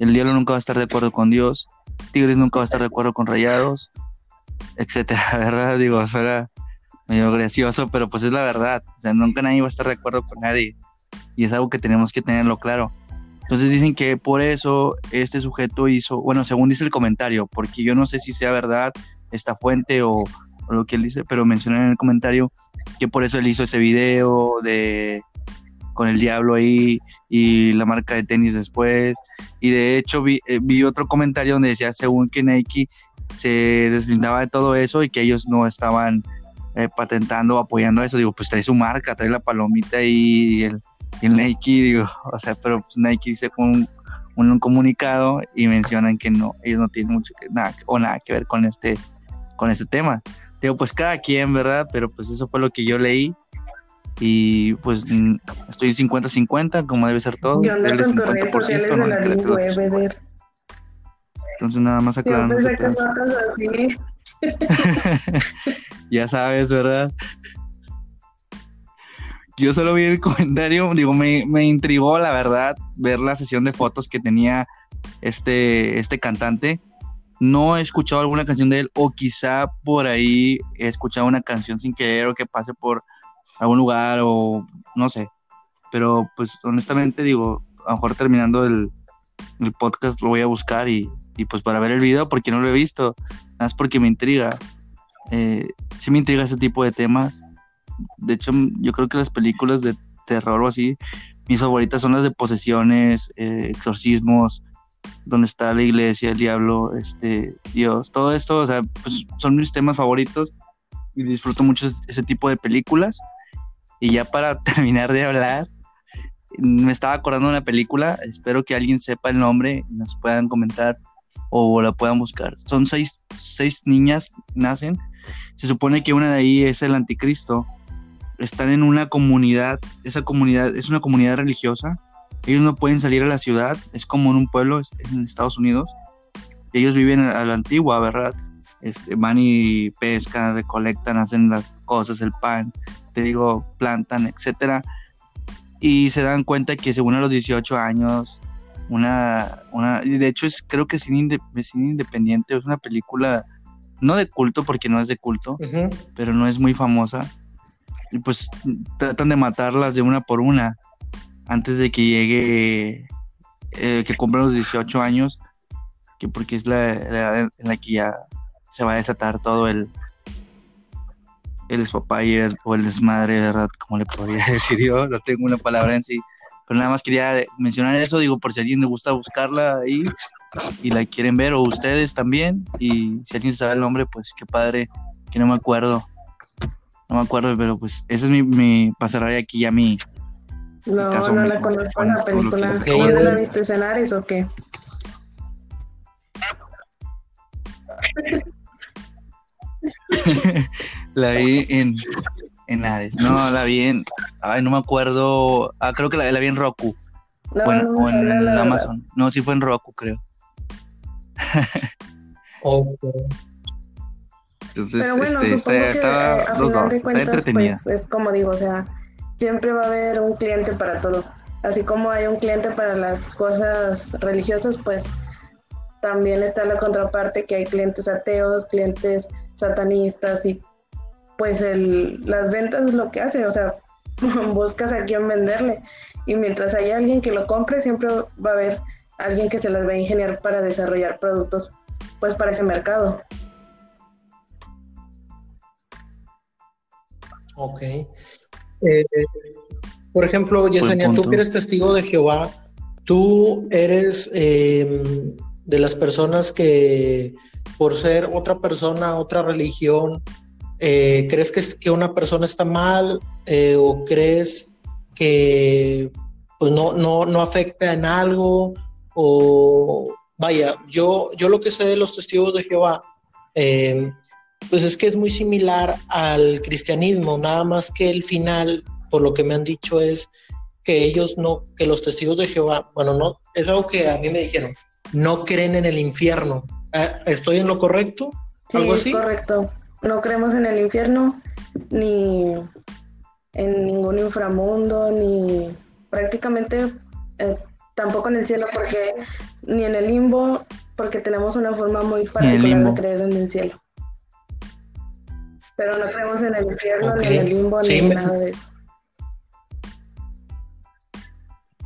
El diablo nunca va a estar de acuerdo con Dios. Tigres nunca va a estar de acuerdo con Rayados, etcétera, <laughs> ¿verdad? Digo, fuera medio gracioso, pero pues es la verdad. O sea, nunca nadie va a estar de acuerdo con nadie. Y es algo que tenemos que tenerlo claro. Entonces dicen que por eso este sujeto hizo, bueno, según dice el comentario, porque yo no sé si sea verdad esta fuente o, lo que él dice, pero mencioné en el comentario que por eso él hizo ese video de con el diablo ahí y la marca de tenis después. Y de hecho vi, eh, vi otro comentario donde decía según que Nike se deslindaba de todo eso y que ellos no estaban eh, patentando apoyando eso. Digo, pues trae su marca, trae la palomita y el, Nike, digo, o sea, pero pues Nike dice un, un, comunicado y mencionan que no, ellos no tienen mucho que, nada o nada que ver con este, con este tema. Digo, pues cada quien, ¿verdad? Pero pues eso fue lo que yo leí. Y pues estoy 50-50, como debe ser todo. Yo ando con tus redes sociales de la lengua, Entonces nada más aclarando. Así. <laughs> ya sabes, ¿verdad? Yo solo vi el comentario, digo, me, me intrigó la verdad ver la sesión de fotos que tenía este, este cantante no he escuchado alguna canción de él o quizá por ahí he escuchado una canción sin querer o que pase por algún lugar o no sé. Pero pues honestamente digo, a lo mejor terminando el, podcast lo voy a buscar y, pues para ver el video porque no lo he visto, nada más porque me intriga. Eh, sí me intriga ese tipo de temas. De hecho, yo creo que las películas de terror o así, mis favoritas son las de posesiones, eh, exorcismos, donde está la iglesia, el diablo, este, Dios, todo esto, o sea, pues son mis temas favoritos y disfruto mucho ese tipo de películas. Y ya para <laughs> terminar de hablar, me estaba acordando de una película, espero que alguien sepa el nombre nos puedan comentar o la puedan buscar. Son seis, seis niñas, nacen, se supone que una de ahí es el anticristo, están en una comunidad, esa comunidad es una comunidad religiosa ellos no pueden salir a la ciudad, es como en un pueblo en Estados Unidos. Ellos viven a la antigua, ¿verdad? Este, van y pescan, recolectan, hacen las cosas, el pan, te digo, plantan, etcétera. Y se dan cuenta que según a los 18 años, una, una de hecho es, creo que es cine, independiente, es una película no de culto porque no es de culto, pero no es muy famosa. Y pues tratan de matarlas de una por una antes de que llegue, eh, que cumpla los 18 años, que porque es la, edad en la que ya se va a desatar todo el, el y o el desmadre, ¿verdad? Como le podría <laughs> decir yo, no tengo una palabra en sí. Pero nada más quería mencionar eso, digo, por si a alguien le gusta buscarla ahí y la quieren ver, o ustedes también. Y si alguien sabe el nombre, pues qué padre, que no me acuerdo. No me acuerdo, pero pues ese es mi, mi pasaré aquí ya mi, no, no la conozco la película. ¿Dónde la viste en o qué? <laughs> <laughs> la vi en, en Ares. No, la vi en. Ay, no me acuerdo. Ah, creo que la, la vi en Roku. bueno, o en, Amazon. No, sí fue en Roku, creo. Entonces, Pero bueno, este, está, que, estaba, a dos, dos, está entretenida. Pues, es como digo, o sea, siempre va a haber un cliente para todo. Así como hay un cliente para las cosas religiosas, pues también está la contraparte que hay clientes ateos, clientes satanistas y pues el, las ventas es lo que hace, o sea, <laughs> buscas a quién venderle y mientras haya alguien que lo compre, siempre va a haber alguien que se las va a ingeniar para desarrollar productos pues para ese mercado. Ok. Eh, por ejemplo, Yesenia, tú que eres testigo de Jehová, tú eres em, de las personas que por ser otra persona, otra religión, eh, ¿crees que, que, una persona está mal eh, o crees que pues no, no, no afecta en algo? O vaya, yo, yo lo que sé de los testigos de Jehová, em, pues es que es muy similar al cristianismo, nada más que el final, por lo que me han dicho, es que ellos no, que los testigos de Jehová, bueno, no, es algo que a mí me dijeron, no creen en el infierno. Ah, ¿Estoy en lo correcto? ¿Algo sí, así? correcto. No creemos en el infierno, ni en ningún inframundo, ni prácticamente eh, tampoco en el cielo, porque ni en el limbo, porque tenemos una forma muy particular de creer en el cielo. Pero no creemos en el infierno, ni en el limbo, ni en nada de eso.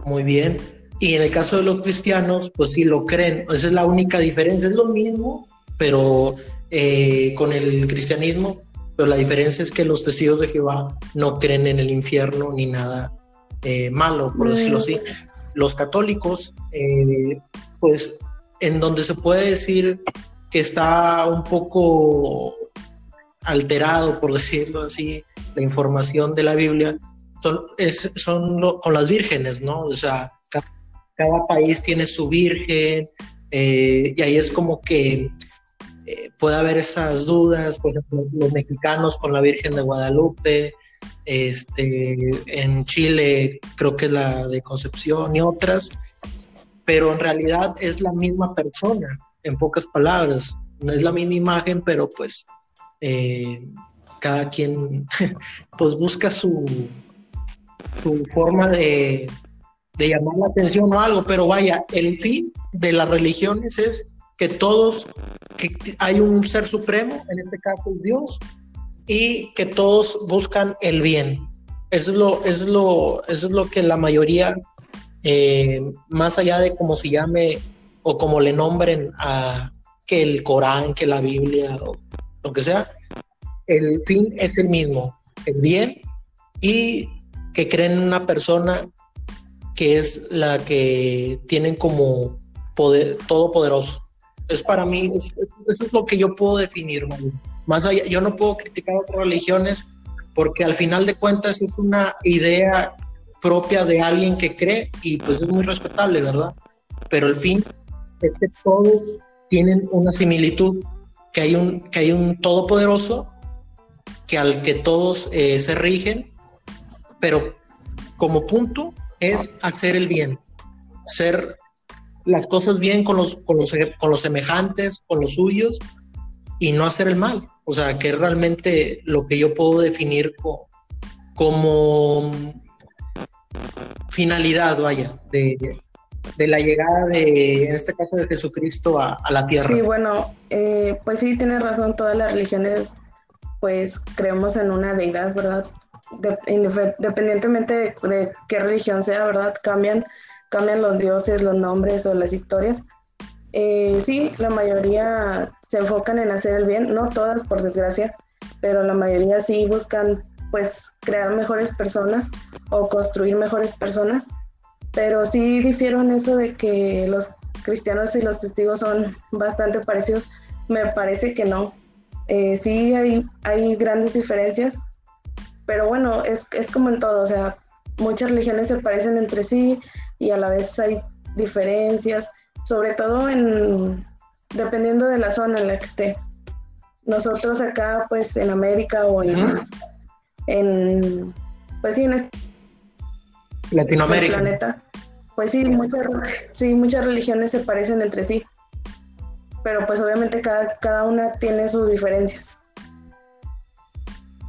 Muy bien. Y en el caso de los cristianos, pues sí lo creen. Esa es la única diferencia. Es lo mismo, pero eh, con el cristianismo, pero la diferencia es que los testigos de Jehová no creen en el infierno ni nada eh, malo, por decirlo así. Los católicos, eh, pues en donde se puede decir que está un poco alterado, por decirlo así, la información de la Biblia, son, son con las vírgenes, ¿no? O sea, cada país tiene su virgen, eh, y ahí es como que eh, puede haber esas dudas, por ejemplo, los mexicanos con la Virgen de Guadalupe, este, en Chile creo que la de Concepción y otras, pero en realidad es la misma persona, en pocas palabras, no es la misma imagen, pero pues eh, cada quien <laughs> pues busca su, su forma de, de llamar la atención o algo, pero vaya, el fin de las religiones es que todos, que hay un ser supremo, en este caso Dios, y que todos buscan el bien. Eso es lo, es lo, es lo que la mayoría, eh, más allá de cómo se llame o como le nombren a que el Corán, que la Biblia o lo que sea, el fin es el mismo, el bien y que creen en una persona que es la que tienen como poder todopoderoso. Es para mí, eso es lo que yo puedo definir, Más allá, yo no puedo criticar otras religiones porque al final de cuentas es una idea propia de alguien que cree y pues es muy respetable, ¿verdad? Pero el fin es que todos tienen una similitud, que hay un, que hay un todopoderoso que al que todos eh, se rigen, pero como punto es hacer el bien, hacer las cosas bien con los, con los, con los semejantes, con los suyos, y no hacer el mal. O sea, que es realmente lo que yo puedo definir como finalidad, vaya, de, la llegada de, en este caso, de Jesucristo a, la tierra. Sí, bueno, eh, pues sí, tiene razón, todas las religiones, pues creemos en una deidad, ¿verdad? independientemente de, qué religión sea, ¿verdad? Cambian, cambian los dioses, los nombres o las historias. Eh, sí, la mayoría se enfocan en hacer el bien, no todas por desgracia, pero la mayoría sí buscan pues crear mejores personas o construir mejores personas, pero sí difiero en eso de que los cristianos y los testigos son bastante parecidos, me parece que no. Eh, sí hay, hay grandes diferencias, pero bueno, es, es como en todo, o sea, muchas religiones se parecen entre sí y a la vez hay diferencias, sobre todo en dependiendo de la zona en la que esté. Nosotros acá, pues en América o en, en pues sí, en este Latinoamérica. planeta, pues sí muchas, sí, muchas religiones se parecen entre sí, pero pues obviamente cada, cada una tiene sus diferencias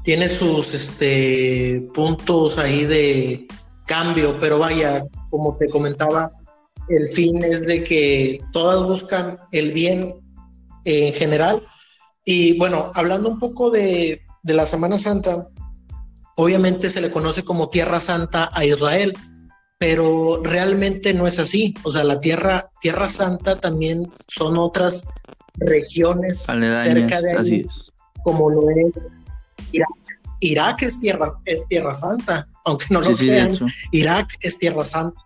tiene sus este, puntos ahí de cambio, pero vaya, como te comentaba, el fin es de que todas buscan el bien en general. Y bueno, hablando un poco de, de la Semana Santa, obviamente se le conoce como Tierra Santa a Israel, pero realmente no es así. O sea, la Tierra, tierra Santa también son otras regiones cerca de ahí, como lo es Irak. Irak es tierra, es tierra santa, aunque no lo crean. Irak es tierra santa.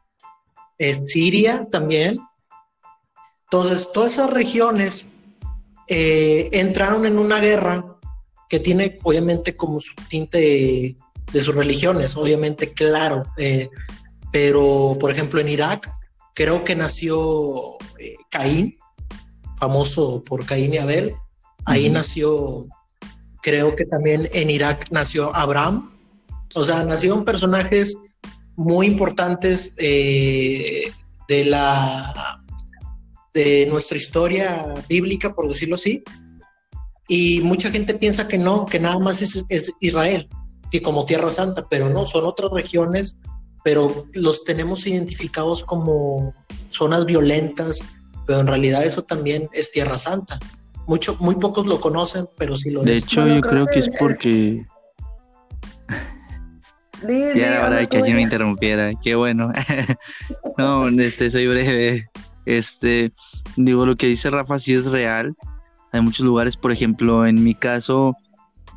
Es Siria también. Entonces, todas esas regiones eh, entraron en una guerra que tiene obviamente como su tinte de, sus religiones, obviamente claro, eh, pero por ejemplo en Irak creo que nació eh, Caín, famoso por Caín y Abel, ahí nació, creo que también en Irak nació Abraham, o sea, nacieron personajes muy importantes de la de nuestra historia bíblica, por decirlo así, y mucha gente piensa que no, que nada más es, Israel, que como Tierra Santa, pero no, son otras regiones, pero los tenemos identificados como zonas violentas, pero en realidad eso también es Tierra Santa. Mucho, muy pocos lo conocen, pero sí lo es. De hecho, yo creo que es porque... ya la verdad que alguien me interrumpiera, qué bueno. <laughs> no, este, soy breve. Este, digo, lo que dice Rafa sí es real. Hay muchos lugares, por ejemplo, en mi caso,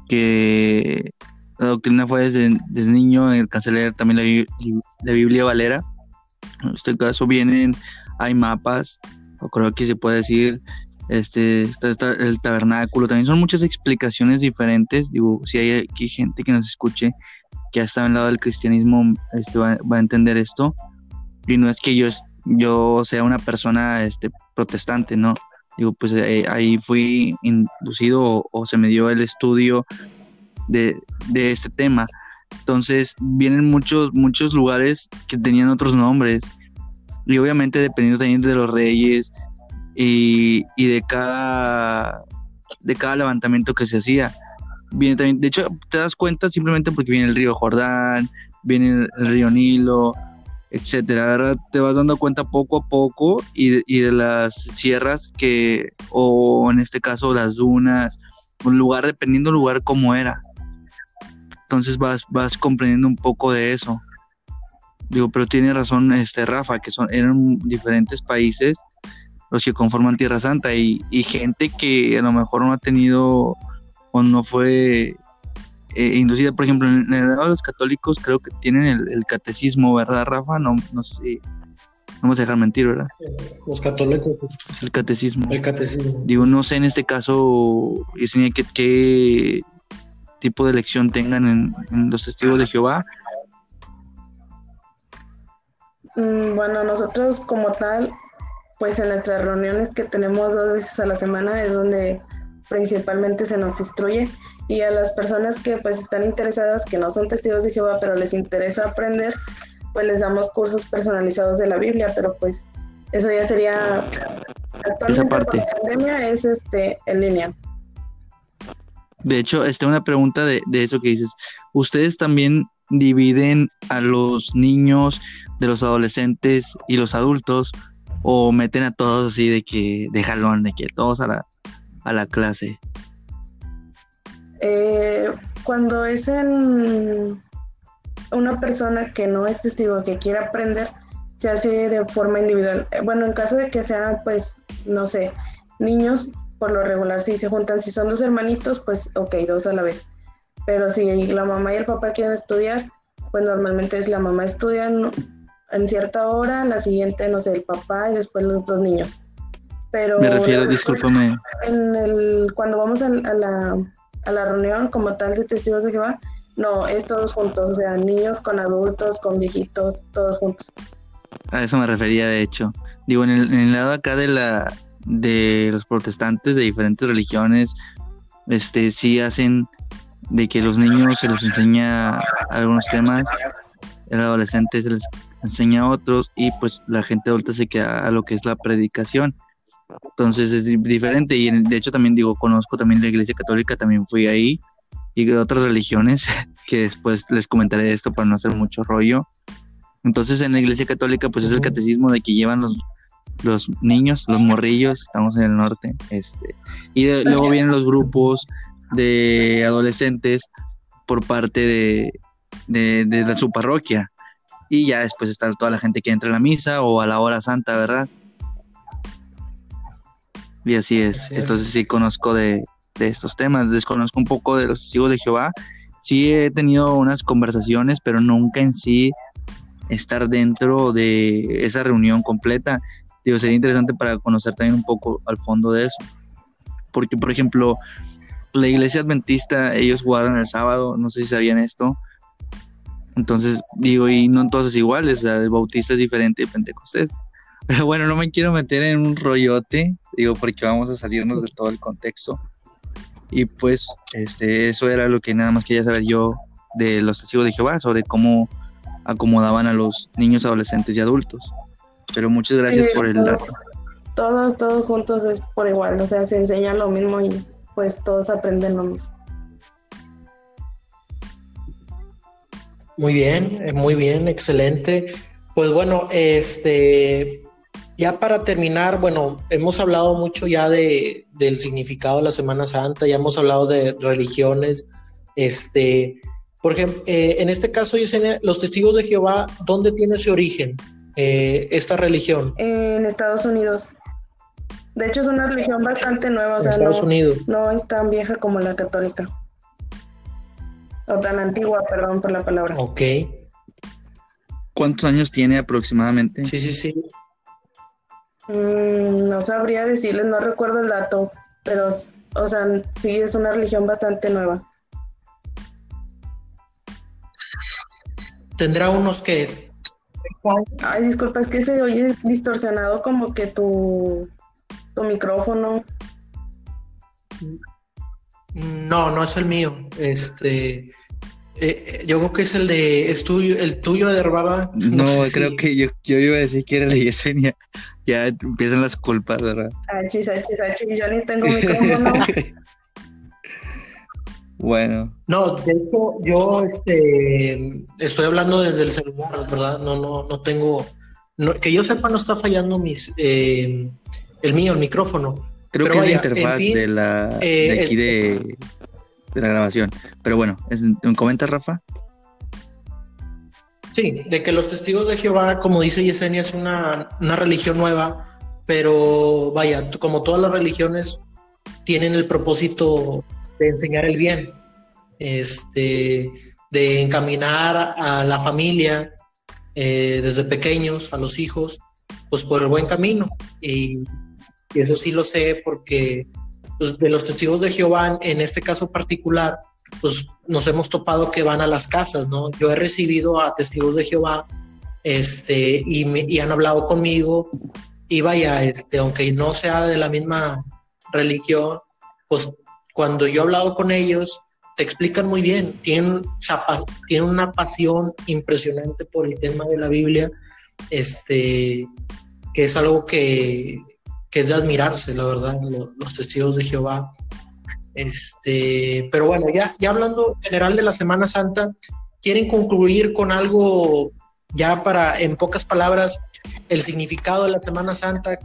que la doctrina fue desde, niño, en el canceler también la, Biblia Valera. En este caso vienen, hay mapas, o creo que se puede decir, este, está, el tabernáculo, también son muchas explicaciones diferentes. Digo, si hay aquí gente que nos escuche que ha estado el lado del cristianismo, este, va, a entender esto. Y no es que yo yo sea una persona este, protestante, ¿no? Digo, pues eh, ahí fui inducido o, se me dio el estudio de, este tema. Entonces vienen muchos, muchos lugares que tenían otros nombres. Y obviamente dependiendo también de los reyes y, de cada de cada levantamiento que se hacía. Viene también, de hecho, te das cuenta simplemente porque viene el río Jordán, viene el río Nilo, etcétera. Te vas dando cuenta poco a poco y de, y de las sierras que, o en este caso las dunas, un lugar, dependiendo del lugar como era. Entonces vas, vas comprendiendo un poco de eso. Digo, pero tiene razón este Rafa, que son, eran diferentes países los que conforman Tierra Santa y gente que a lo mejor no ha tenido o no fue eh, inducida, por ejemplo, en el lado de los católicos creo que tienen el, catecismo, ¿verdad, Rafa? No, no sé, no vamos a dejar mentir, ¿verdad? Los católicos. el catecismo. El catecismo. Digo, no sé en este caso, y qué, qué tipo de elección tengan en, los testigos de Jehová. Mm, bueno, nosotros como tal, pues en nuestras reuniones que tenemos dos veces a la semana es donde principalmente se nos instruye y a las personas que pues están interesadas, que no son testigos de Jehová, pero les interesa aprender, pues les damos cursos personalizados de la Biblia, pero pues eso ya sería esa parte. la pandemia es este en línea. De hecho, este una pregunta de, de eso que dices. ¿Ustedes también dividen a los niños de los adolescentes y los adultos o meten a todos así de que de jalón, de que todos a la, a la clase? Eh, cuando es en una persona que no es testigo, que quiere aprender, se hace de forma individual. Eh, bueno, en caso de que sean, pues, no sé, niños, por lo regular, si se juntan, si son dos hermanitos, pues, ok, dos a la vez. Pero si la mamá y el papá quieren estudiar, pues normalmente es la mamá estudia en, cierta hora, la siguiente, no sé, el papá y después los dos niños. Pero me refiero, discúlpame. En el, cuando vamos a la, a la reunión como tal de testigos de Jehová, no, es todos juntos, o sea, niños con adultos, con viejitos, todos juntos. A eso me refería, de hecho. Digo, en el, lado acá de la de los protestantes de diferentes religiones, este sí hacen de que los niños se les enseña algunos temas, el adolescente se les enseña otros y pues la gente adulta se queda a lo que es la predicación. Entonces es diferente y de hecho también digo, conozco también la iglesia católica, también fui ahí y de otras religiones <laughs> que después les comentaré esto para no hacer mucho rollo. Entonces en la iglesia católica pues es el catecismo de que llevan los, los niños, los morrillos, estamos en el norte, este, y luego vienen los grupos de adolescentes por parte de, de, su parroquia. Y ya después está toda la gente que entra a la misa o a la hora santa, ¿verdad? Y así es. Entonces sí conozco de, de estos temas. Desconozco un poco de los testigos de Jehová. Sí he tenido unas conversaciones, pero nunca en sí estar dentro de esa reunión completa. Digo, sería interesante para conocer también un poco al fondo de eso. Porque, por ejemplo, la iglesia adventista, ellos guardan el sábado, no sé si sabían esto. Entonces, digo, y no todos iguales, o sea, el bautista es diferente de Pentecostés. Pero <laughs> bueno, no me quiero meter en un rollote, digo, porque vamos a salirnos de todo el contexto. Y pues, este, eso era lo que nada más quería saber yo de los testigos de Jehová, sobre cómo acomodaban a los niños, adolescentes y adultos. Pero muchas gracias por el dato. Todos, todos juntos es por igual, o sea, se enseña lo mismo y pues todos aprenden lo mismo. Muy bien, eh, muy bien, excelente. Pues bueno, este, ya para terminar, bueno, hemos hablado mucho ya de, del significado de la Semana Santa, ya hemos hablado de religiones, este, por ejemplo, eh, en este caso, dicen los testigos de Jehová, ¿dónde tiene su origen eh, esta religión? En Estados Unidos. De hecho, es una religión bastante nueva. en Estados Unidos. No es tan vieja como la católica. O tan antigua, perdón por la palabra. Ok. ¿Cuántos años tiene aproximadamente? Sí, sí, sí. Mm, no sabría decirles, no recuerdo el dato, pero, o sea, sí es una religión bastante nueva. Tendrá unos que... Ay, disculpa, es que se oye distorsionado como que tu tu micrófono. No, no es el mío. Este, eh, yo creo que es el de es tuyo, el tuyo de Herbara. No, creo que yo, yo, iba a decir que era la Yesenia. <laughs> Ya empiezan las culpas, ¿verdad? Achis, achis, achis, yo ni tengo micrófono. <laughs> bueno. No, de hecho, yo este, estoy hablando desde el celular, ¿verdad? No, no, no tengo. que yo sepa, no está fallando mis. Eh, el mío, el micrófono. Creo que es la interfaz de la eh, de aquí de, la grabación. Pero bueno, ¿me comenta Rafa? Sí, de que los testigos de Jehová, como dice Yesenia, es una, una religión nueva, pero vaya, como todas las religiones, tienen el propósito de enseñar el bien, este, de encaminar a la familia eh, desde pequeños, a los hijos, pues por el buen camino. Y y eso sí lo sé porque pues, de los testigos de Jehová, en este caso particular, pues nos hemos topado que van a las casas, ¿no? Yo he recibido a testigos de Jehová este, y, me, y han hablado conmigo y vaya, este, aunque no sea de la misma religión, pues cuando yo he hablado con ellos, te explican muy bien, tienen, tienen una pasión impresionante por el tema de la Biblia, este, que es algo que, que es de admirarse, la verdad, los, testigos de Jehová. Este, pero bueno, ya, ya hablando en general de la Semana Santa, ¿quieren concluir con algo ya para, en pocas palabras, el significado de la Semana Santa?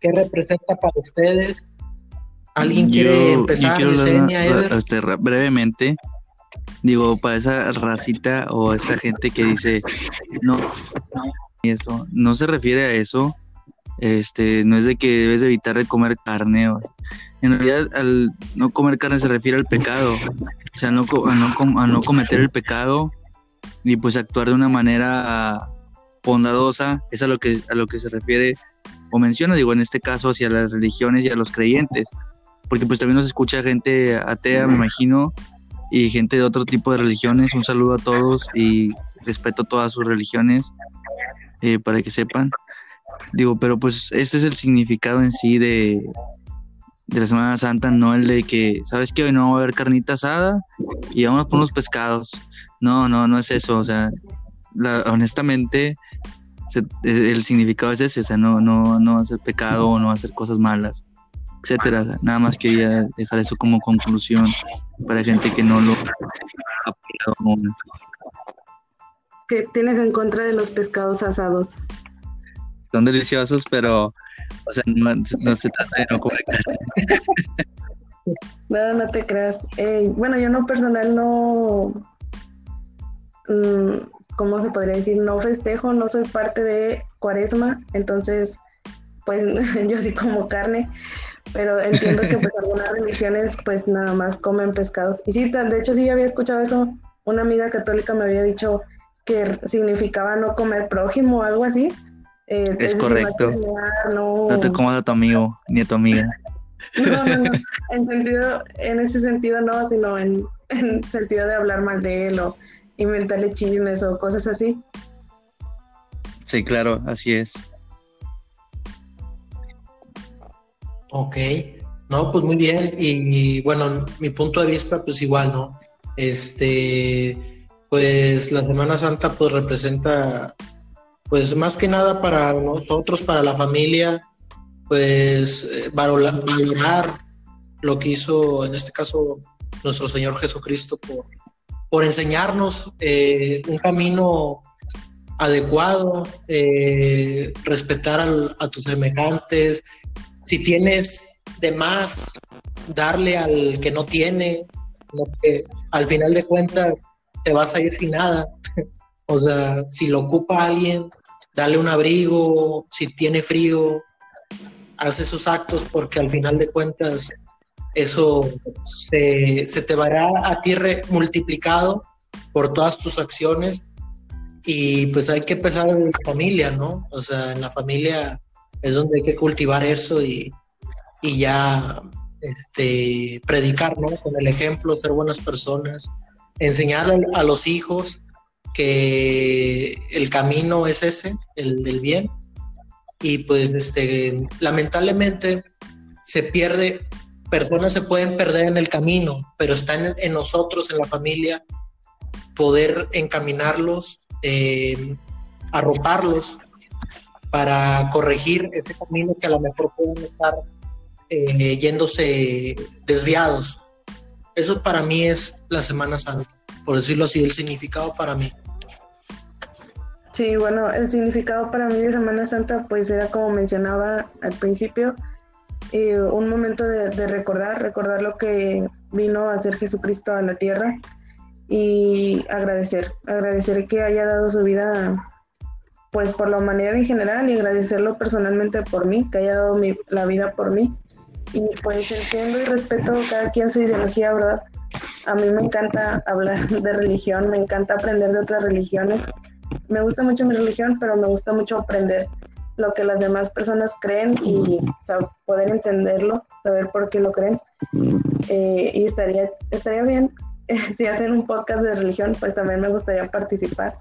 ¿Qué representa para ustedes? ¿Alguien quiere empezar? Yo este, brevemente, digo, para esa racita o esta gente que dice, no, eso, no se refiere a eso, este, no es de que debes evitar de comer carne. en realidad, al no comer carne se refiere al pecado. O sea, no, a, no, a no cometer el pecado y pues actuar de una manera bondadosa. Es a lo que, a lo que se refiere o menciona, digo, en este caso hacia las religiones y a los creyentes. Porque pues también nos escucha gente atea, me imagino, y gente de otro tipo de religiones. Un saludo a todos y respeto todas sus religiones eh, para que sepan. Digo, pero pues este es el significado en sí de, de la Semana Santa, no el de que, ¿sabes qué? Hoy no va a haber carnita asada y vamos por unos pescados. No, no, no es eso. O sea, honestamente, el significado es ese, o sea, no, no, no hacer pecado, no hacer cosas malas, etcétera. Nada más quería dejar eso como conclusión para gente que no lo ha ¿Qué tienes en contra de los pescados asados? Son deliciosos, pero, o sea, no, se trata de no comer No, no te creas. Bueno, yo no personal no, mm, ¿cómo se podría decir? No festejo, no soy parte de Cuaresma, entonces, pues <laughs> yo sí como carne, pero entiendo que pues algunas religiones pues nada más comen pescados. Y sí, de hecho sí había escuchado eso, una amiga católica me había dicho que significaba no comer prójimo o algo así. Eh, es correcto. No... no... te comas a tu amigo ni a tu amiga. <laughs> No, no, no. En, sentido, en ese sentido no, sino en, en sentido de hablar mal de él o inventarle chismes o cosas así. Sí, claro, así es. Ok, no, pues muy bien. Y, bueno, mi punto de vista, pues igual, ¿no? Este, pues la Semana Santa, pues representa, pues más que nada para nosotros, para la familia, pues eh, valorar lo que hizo, en este caso, nuestro Señor Jesucristo por, por enseñarnos eh, un camino adecuado, eh, respetar a tus semejantes. Si tienes de más, darle al que no tiene, que al final de cuentas te vas a ir sin nada. <laughs> o sea, si lo ocupa alguien, dale un abrigo, si tiene frío, haz esos actos porque al final de cuentas eso se, te verá a ti multiplicado por todas tus acciones y pues hay que empezar en la familia, ¿no? O sea, en la familia es donde hay que cultivar eso y, y ya este, predicar, ¿no? Con el ejemplo, ser buenas personas, enseñar a los hijos que el camino es ese, el del bien, y pues este, lamentablemente se pierde, personas se pueden perder en el camino, pero está en, nosotros, en la familia, poder encaminarlos, eh, arroparlos para corregir ese camino que a lo mejor pueden estar eh, yéndose desviados. Eso para mí es la Semana Santa, por decirlo así, el significado para mí. Sí, bueno, el significado para mí de Semana Santa pues era como mencionaba al principio, eh, un momento de, recordar, recordar lo que vino a hacer Jesucristo a la tierra y agradecer, agradecer que haya dado su vida pues por la humanidad en general y agradecerlo personalmente por mí, que haya dado la vida por mí. Y pues entiendo y respeto cada quien su ideología, ¿verdad? A mí me encanta hablar de religión, me encanta aprender de otras religiones me gusta mucho mi religión, pero me gusta mucho aprender lo que las demás personas creen y poder entenderlo, saber por qué lo creen. Eh, y estaría, estaría bien <laughs> si hacen un podcast de religión, pues también me gustaría participar.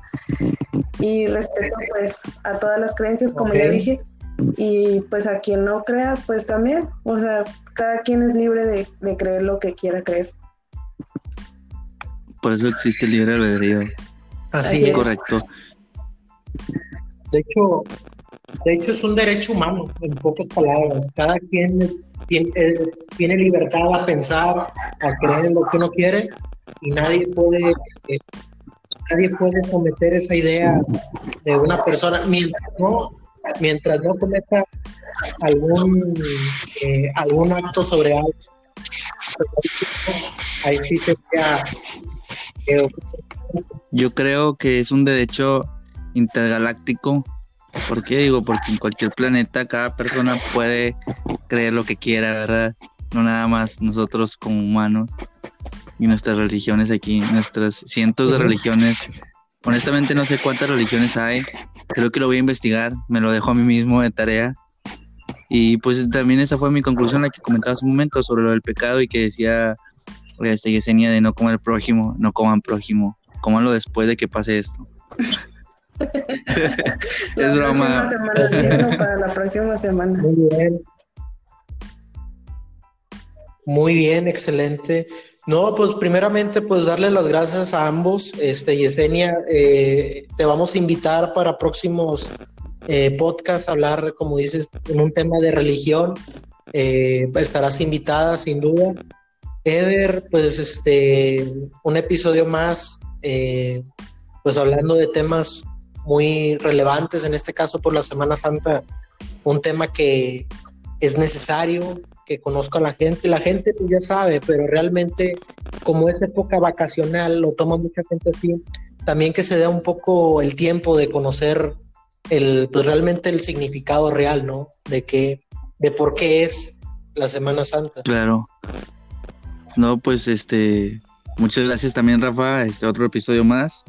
Y respeto pues a todas las creencias, como ya dije, y pues a quien no crea, pues también, o sea, cada quien es libre de, de creer lo que quiera creer. Por eso existe el libre albedrío. Así, es. Correcto. De hecho, de hecho es un derecho humano, en pocas palabras. Cada quien tiene, tiene libertad a pensar, a creer en lo que uno quiere y nadie puede, eh, nadie puede someter esa idea de una persona mientras no, mientras no cometa algún, eh, algún acto sobre algo. Ahí sí sería yo creo que es un derecho intergaláctico. ¿Por qué digo? Porque en cualquier planeta cada persona puede creer lo que quiera, ¿verdad? No nada más nosotros como humanos y nuestras religiones aquí, nuestras cientos de religiones. Honestamente no sé cuántas religiones hay. Creo que lo voy a investigar. Me lo dejo a mí mismo de tarea. Y pues también esa fue mi conclusión, la que comentaba hace un momento sobre lo del pecado y que decía esta Yesenia de no comer prójimo, no coman prójimo cómanlo después de que pase esto. <laughs> es broma. para la próxima semana. Muy bien. Muy bien, excelente. No, pues primeramente, pues darle las gracias a ambos. Este, Yesenia, eh, te vamos a invitar para próximos eh, podcasts, hablar, como dices, en un tema de religión. Eh, estarás invitada, sin duda. Eder, pues este, un episodio más eh, pues hablando de temas muy relevantes, en este caso por la Semana Santa, un tema que es necesario, que conozco a la gente. La gente pues, ya sabe, pero realmente como es época vacacional, lo toma mucha gente así. También que se da un poco el tiempo de conocer el, pues realmente el significado real, ¿no? De que, de por qué es la Semana Santa. Claro. No, pues este, muchas gracias también, Rafa. Este otro episodio más.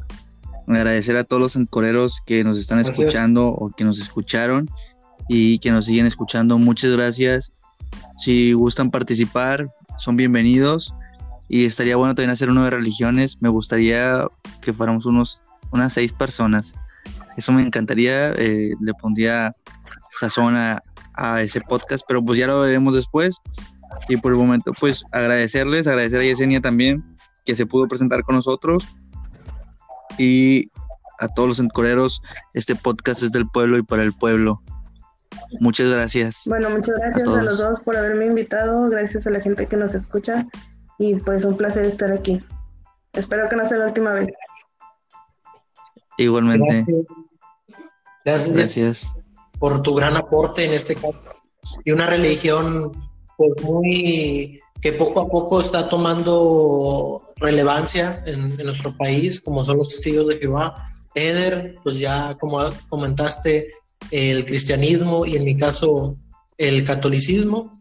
Agradecer a todos los ancoreros que nos están escuchando o que nos escucharon y que nos siguen escuchando. Muchas gracias. Si gustan participar, son bienvenidos. Y estaría bueno también hacer uno de religiones. Me gustaría que fuéramos unos, unas seis personas. Eso me encantaría. Eh, le pondría sazón a, a ese podcast, pero pues ya lo veremos después. Y por el momento, pues agradecerles, agradecer a Yesenia también, que se pudo presentar con nosotros. Y a todos los encoreros, este podcast es del pueblo y para el pueblo. Muchas gracias. Bueno, muchas gracias a, los dos por haberme invitado, gracias a la gente que nos escucha y pues un placer estar aquí. Espero que no sea la última vez. Igualmente. Gracias. gracias. por tu gran aporte en este caso. Y una religión pues muy que poco a poco está tomando relevancia en, en nuestro país, como son los testigos de Jehová. Eder, pues ya como comentaste, el cristianismo y en mi caso el catolicismo.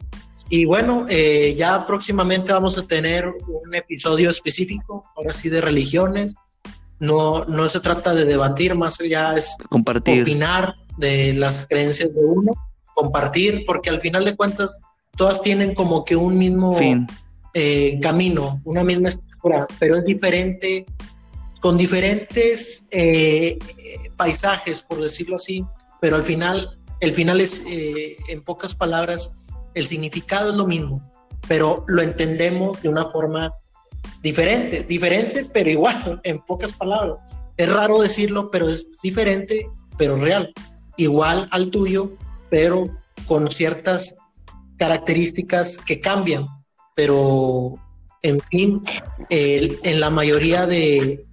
Y bueno, eh, ya próximamente vamos a tener un episodio específico, ahora sí, de religiones. No, no se trata de debatir, más allá es compartir. opinar de las creencias de uno, compartir, porque al final de cuentas todas tienen como que un mismo eh, camino, una misma estructura, pero es diferente, con diferentes eh, paisajes, por decirlo así, pero al final, el final es, eh, en pocas palabras, el significado es lo mismo, pero lo entendemos de una forma diferente, diferente, pero igual, <laughs> en pocas palabras. Es raro decirlo, pero es diferente, pero real. Igual al tuyo, pero con ciertas características que cambian, pero en fin, en la mayoría de,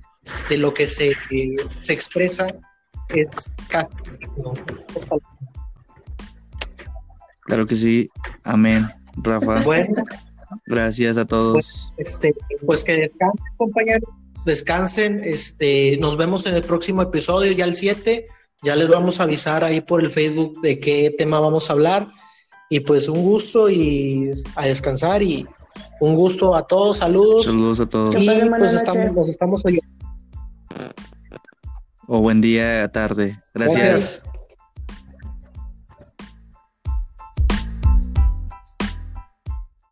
de lo que se, se expresa es casi Claro que sí. Amén. Rafa. Bueno. Gracias a todos. Pues, este, pues que descansen, compañeros. Descansen. Este, nos vemos en el próximo episodio, ya el 7. Ya les vamos a avisar ahí por el Facebook de qué tema vamos a hablar. Y pues un gusto y a descansar y un gusto a todos. Saludos. Saludos a todos. Y pues estamos, nos estamos oyendo o buen día, tarde. Gracias.